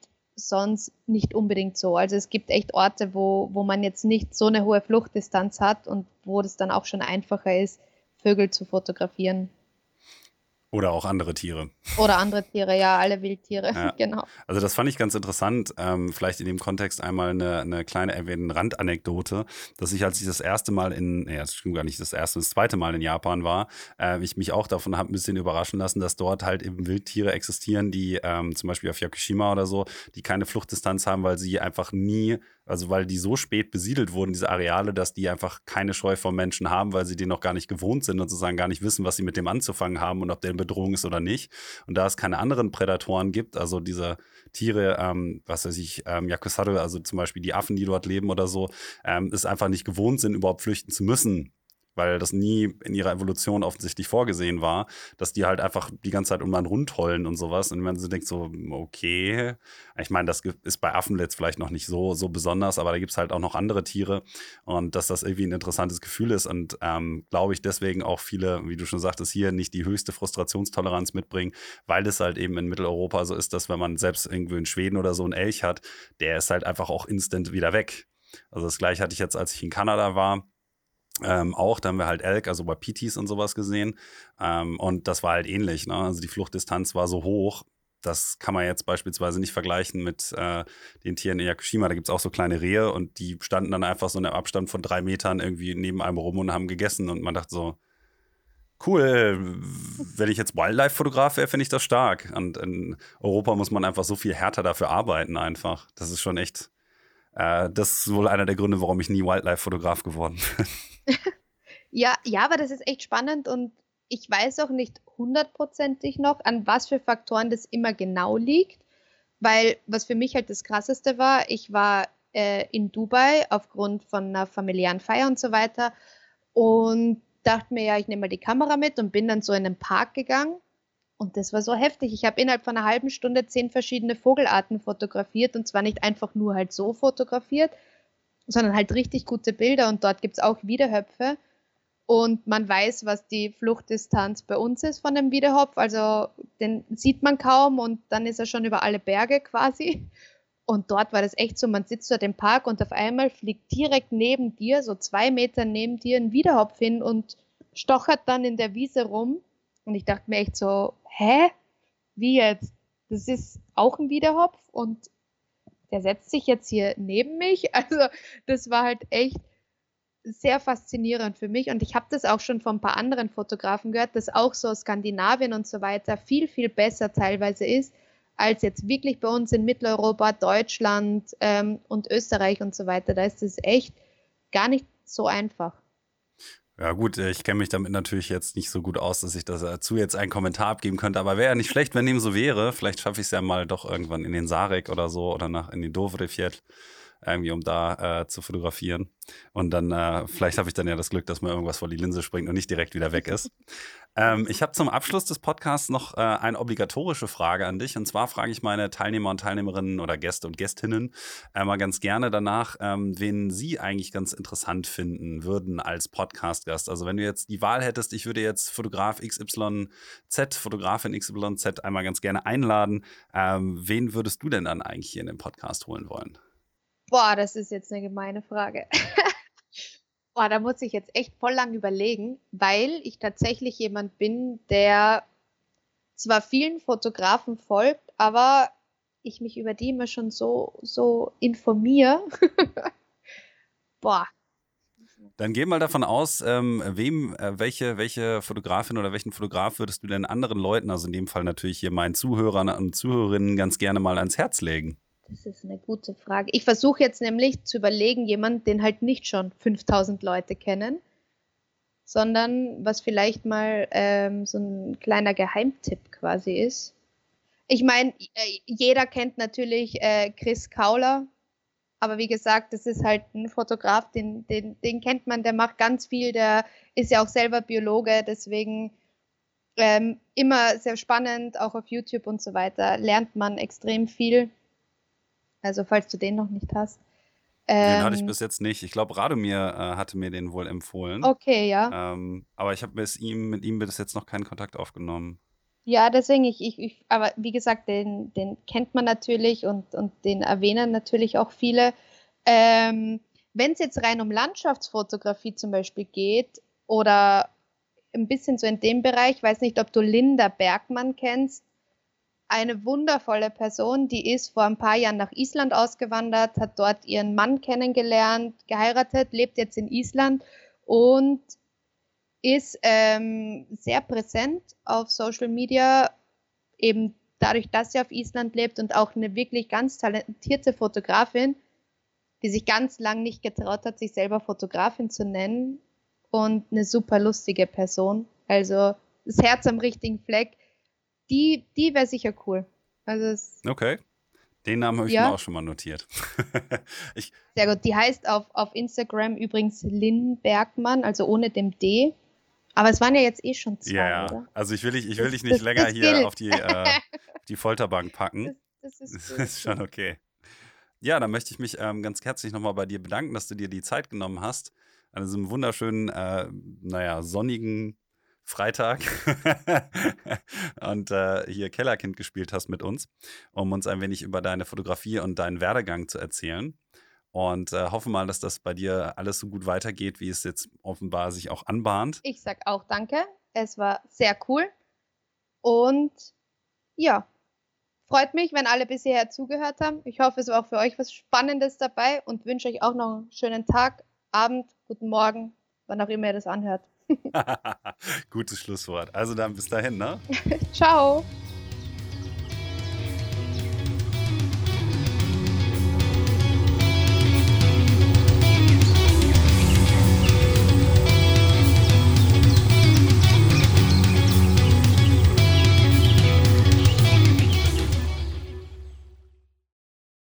sonst nicht unbedingt so. Also es gibt echt Orte, wo, wo man jetzt nicht so eine hohe Fluchtdistanz hat und wo das dann auch schon einfacher ist, Vögel zu fotografieren. Oder auch andere Tiere. Oder andere Tiere, ja, alle Wildtiere, ja. genau. Also das fand ich ganz interessant. Ähm, vielleicht in dem Kontext einmal eine, eine kleine erwähnte Randanekdote, dass ich, als ich das erste Mal in, ja, das stimmt gar nicht, das erste, das zweite Mal in Japan war, äh, ich mich auch davon habe ein bisschen überraschen lassen, dass dort halt eben Wildtiere existieren, die ähm, zum Beispiel auf Yakushima oder so, die keine Fluchtdistanz haben, weil sie einfach nie also weil die so spät besiedelt wurden, diese Areale, dass die einfach keine Scheu vor Menschen haben, weil sie den noch gar nicht gewohnt sind und sozusagen gar nicht wissen, was sie mit dem anzufangen haben und ob der in Bedrohung ist oder nicht. Und da es keine anderen Prädatoren gibt, also diese Tiere, ähm, was weiß ich, ähm, Yakusaru, also zum Beispiel die Affen, die dort leben oder so, ähm, es einfach nicht gewohnt sind, überhaupt flüchten zu müssen weil das nie in ihrer Evolution offensichtlich vorgesehen war, dass die halt einfach die ganze Zeit um einen rundheulen und sowas. Und man so denkt so, okay, ich meine, das ist bei Affen jetzt vielleicht noch nicht so, so besonders, aber da gibt es halt auch noch andere Tiere und dass das irgendwie ein interessantes Gefühl ist und ähm, glaube ich deswegen auch viele, wie du schon sagtest, hier nicht die höchste Frustrationstoleranz mitbringen, weil es halt eben in Mitteleuropa so ist, dass wenn man selbst irgendwo in Schweden oder so einen Elch hat, der ist halt einfach auch instant wieder weg. Also das gleiche hatte ich jetzt, als ich in Kanada war ähm, auch, da haben wir halt Elk, also bei PTs und sowas gesehen. Ähm, und das war halt ähnlich. Ne? Also die Fluchtdistanz war so hoch. Das kann man jetzt beispielsweise nicht vergleichen mit äh, den Tieren in Yakushima. Da gibt es auch so kleine Rehe und die standen dann einfach so in einem Abstand von drei Metern irgendwie neben einem rum und haben gegessen. Und man dachte so, cool, wenn ich jetzt Wildlife-Fotograf wäre, finde ich das stark. Und in Europa muss man einfach so viel härter dafür arbeiten einfach. Das ist schon echt, äh, das ist wohl einer der Gründe, warum ich nie Wildlife-Fotograf geworden bin. Ja, ja, aber das ist echt spannend und ich weiß auch nicht hundertprozentig noch, an was für Faktoren das immer genau liegt, weil was für mich halt das Krasseste war, ich war äh, in Dubai aufgrund von einer familiären Feier und so weiter und dachte mir, ja, ich nehme mal die Kamera mit und bin dann so in den Park gegangen und das war so heftig. Ich habe innerhalb von einer halben Stunde zehn verschiedene Vogelarten fotografiert und zwar nicht einfach nur halt so fotografiert, sondern halt richtig gute Bilder und dort gibt es auch Wiederhöpfe. Und man weiß, was die Fluchtdistanz bei uns ist von dem Wiederhopf. Also den sieht man kaum und dann ist er schon über alle Berge quasi. Und dort war das echt so, man sitzt dort im Park und auf einmal fliegt direkt neben dir, so zwei Meter neben dir, ein Wiederhopf hin und stochert dann in der Wiese rum. Und ich dachte mir echt so, hä? Wie jetzt? Das ist auch ein Wiederhopf und der setzt sich jetzt hier neben mich. Also das war halt echt sehr faszinierend für mich und ich habe das auch schon von ein paar anderen Fotografen gehört, dass auch so Skandinavien und so weiter viel, viel besser teilweise ist als jetzt wirklich bei uns in Mitteleuropa, Deutschland ähm, und Österreich und so weiter. Da ist es echt gar nicht so einfach. Ja gut, äh, ich kenne mich damit natürlich jetzt nicht so gut aus, dass ich dazu jetzt einen Kommentar abgeben könnte, aber wäre ja nicht schlecht, wenn dem so wäre. Vielleicht schaffe ich es ja mal doch irgendwann in den Sarek oder so oder nach in die Dovrefjell irgendwie um da äh, zu fotografieren. Und dann, äh, vielleicht habe ich dann ja das Glück, dass mir irgendwas vor die Linse springt und nicht direkt wieder weg ist. Ähm, ich habe zum Abschluss des Podcasts noch äh, eine obligatorische Frage an dich. Und zwar frage ich meine Teilnehmer und Teilnehmerinnen oder Gäste und Gästinnen äh, mal ganz gerne danach, ähm, wen sie eigentlich ganz interessant finden würden als Podcast-Gast. Also wenn du jetzt die Wahl hättest, ich würde jetzt Fotograf XYZ, Fotografin XYZ einmal ganz gerne einladen. Ähm, wen würdest du denn dann eigentlich hier in den Podcast holen wollen? Boah, das ist jetzt eine gemeine Frage. Boah, da muss ich jetzt echt voll lang überlegen, weil ich tatsächlich jemand bin, der zwar vielen Fotografen folgt, aber ich mich über die immer schon so, so informiere. Boah. Dann geh mal davon aus, ähm, wem, äh, welche, welche Fotografin oder welchen Fotograf würdest du denn anderen Leuten, also in dem Fall natürlich hier meinen Zuhörern und Zuhörerinnen, ganz gerne mal ans Herz legen? Das ist eine gute Frage. Ich versuche jetzt nämlich zu überlegen, jemand, den halt nicht schon 5000 Leute kennen, sondern was vielleicht mal ähm, so ein kleiner Geheimtipp quasi ist. Ich meine, äh, jeder kennt natürlich äh, Chris Kauler, aber wie gesagt, das ist halt ein Fotograf, den, den, den kennt man, der macht ganz viel, der ist ja auch selber Biologe, deswegen ähm, immer sehr spannend, auch auf YouTube und so weiter, lernt man extrem viel. Also falls du den noch nicht hast. Ähm, den hatte ich ähm, bis jetzt nicht. Ich glaube, Radomir äh, hatte mir den wohl empfohlen. Okay, ja. Ähm, aber ich habe mit ihm, mit ihm bis jetzt noch keinen Kontakt aufgenommen. Ja, deswegen, ich, ich, ich, aber wie gesagt, den, den kennt man natürlich und, und den erwähnen natürlich auch viele. Ähm, Wenn es jetzt rein um Landschaftsfotografie zum Beispiel geht oder ein bisschen so in dem Bereich, weiß nicht, ob du Linda Bergmann kennst, eine wundervolle Person, die ist vor ein paar Jahren nach Island ausgewandert, hat dort ihren Mann kennengelernt, geheiratet, lebt jetzt in Island und ist ähm, sehr präsent auf Social Media, eben dadurch, dass sie auf Island lebt und auch eine wirklich ganz talentierte Fotografin, die sich ganz lang nicht getraut hat, sich selber Fotografin zu nennen und eine super lustige Person. Also das Herz am richtigen Fleck die, die wäre sicher cool. Also okay. Den Namen habe ich ja. mir auch schon mal notiert. ich, Sehr gut. Die heißt auf, auf Instagram übrigens Lynn Bergmann, also ohne dem D. Aber es waren ja jetzt eh schon zwei, ja, oder? Also ich will dich, ich will dich nicht das, länger das hier auf die, äh, die Folterbank packen. Das, das ist, das ist schon okay. Ja, dann möchte ich mich ähm, ganz herzlich nochmal bei dir bedanken, dass du dir die Zeit genommen hast, an diesem wunderschönen, äh, naja, sonnigen Freitag und äh, hier Kellerkind gespielt hast mit uns, um uns ein wenig über deine Fotografie und deinen Werdegang zu erzählen. Und äh, hoffe mal, dass das bei dir alles so gut weitergeht, wie es jetzt offenbar sich auch anbahnt. Ich sag auch danke. Es war sehr cool. Und ja, freut mich, wenn alle bisher zugehört haben. Ich hoffe, es war auch für euch was Spannendes dabei und wünsche euch auch noch einen schönen Tag, Abend, guten Morgen, wann auch immer ihr das anhört. Gutes Schlusswort. Also dann bis dahin, ne? Ciao.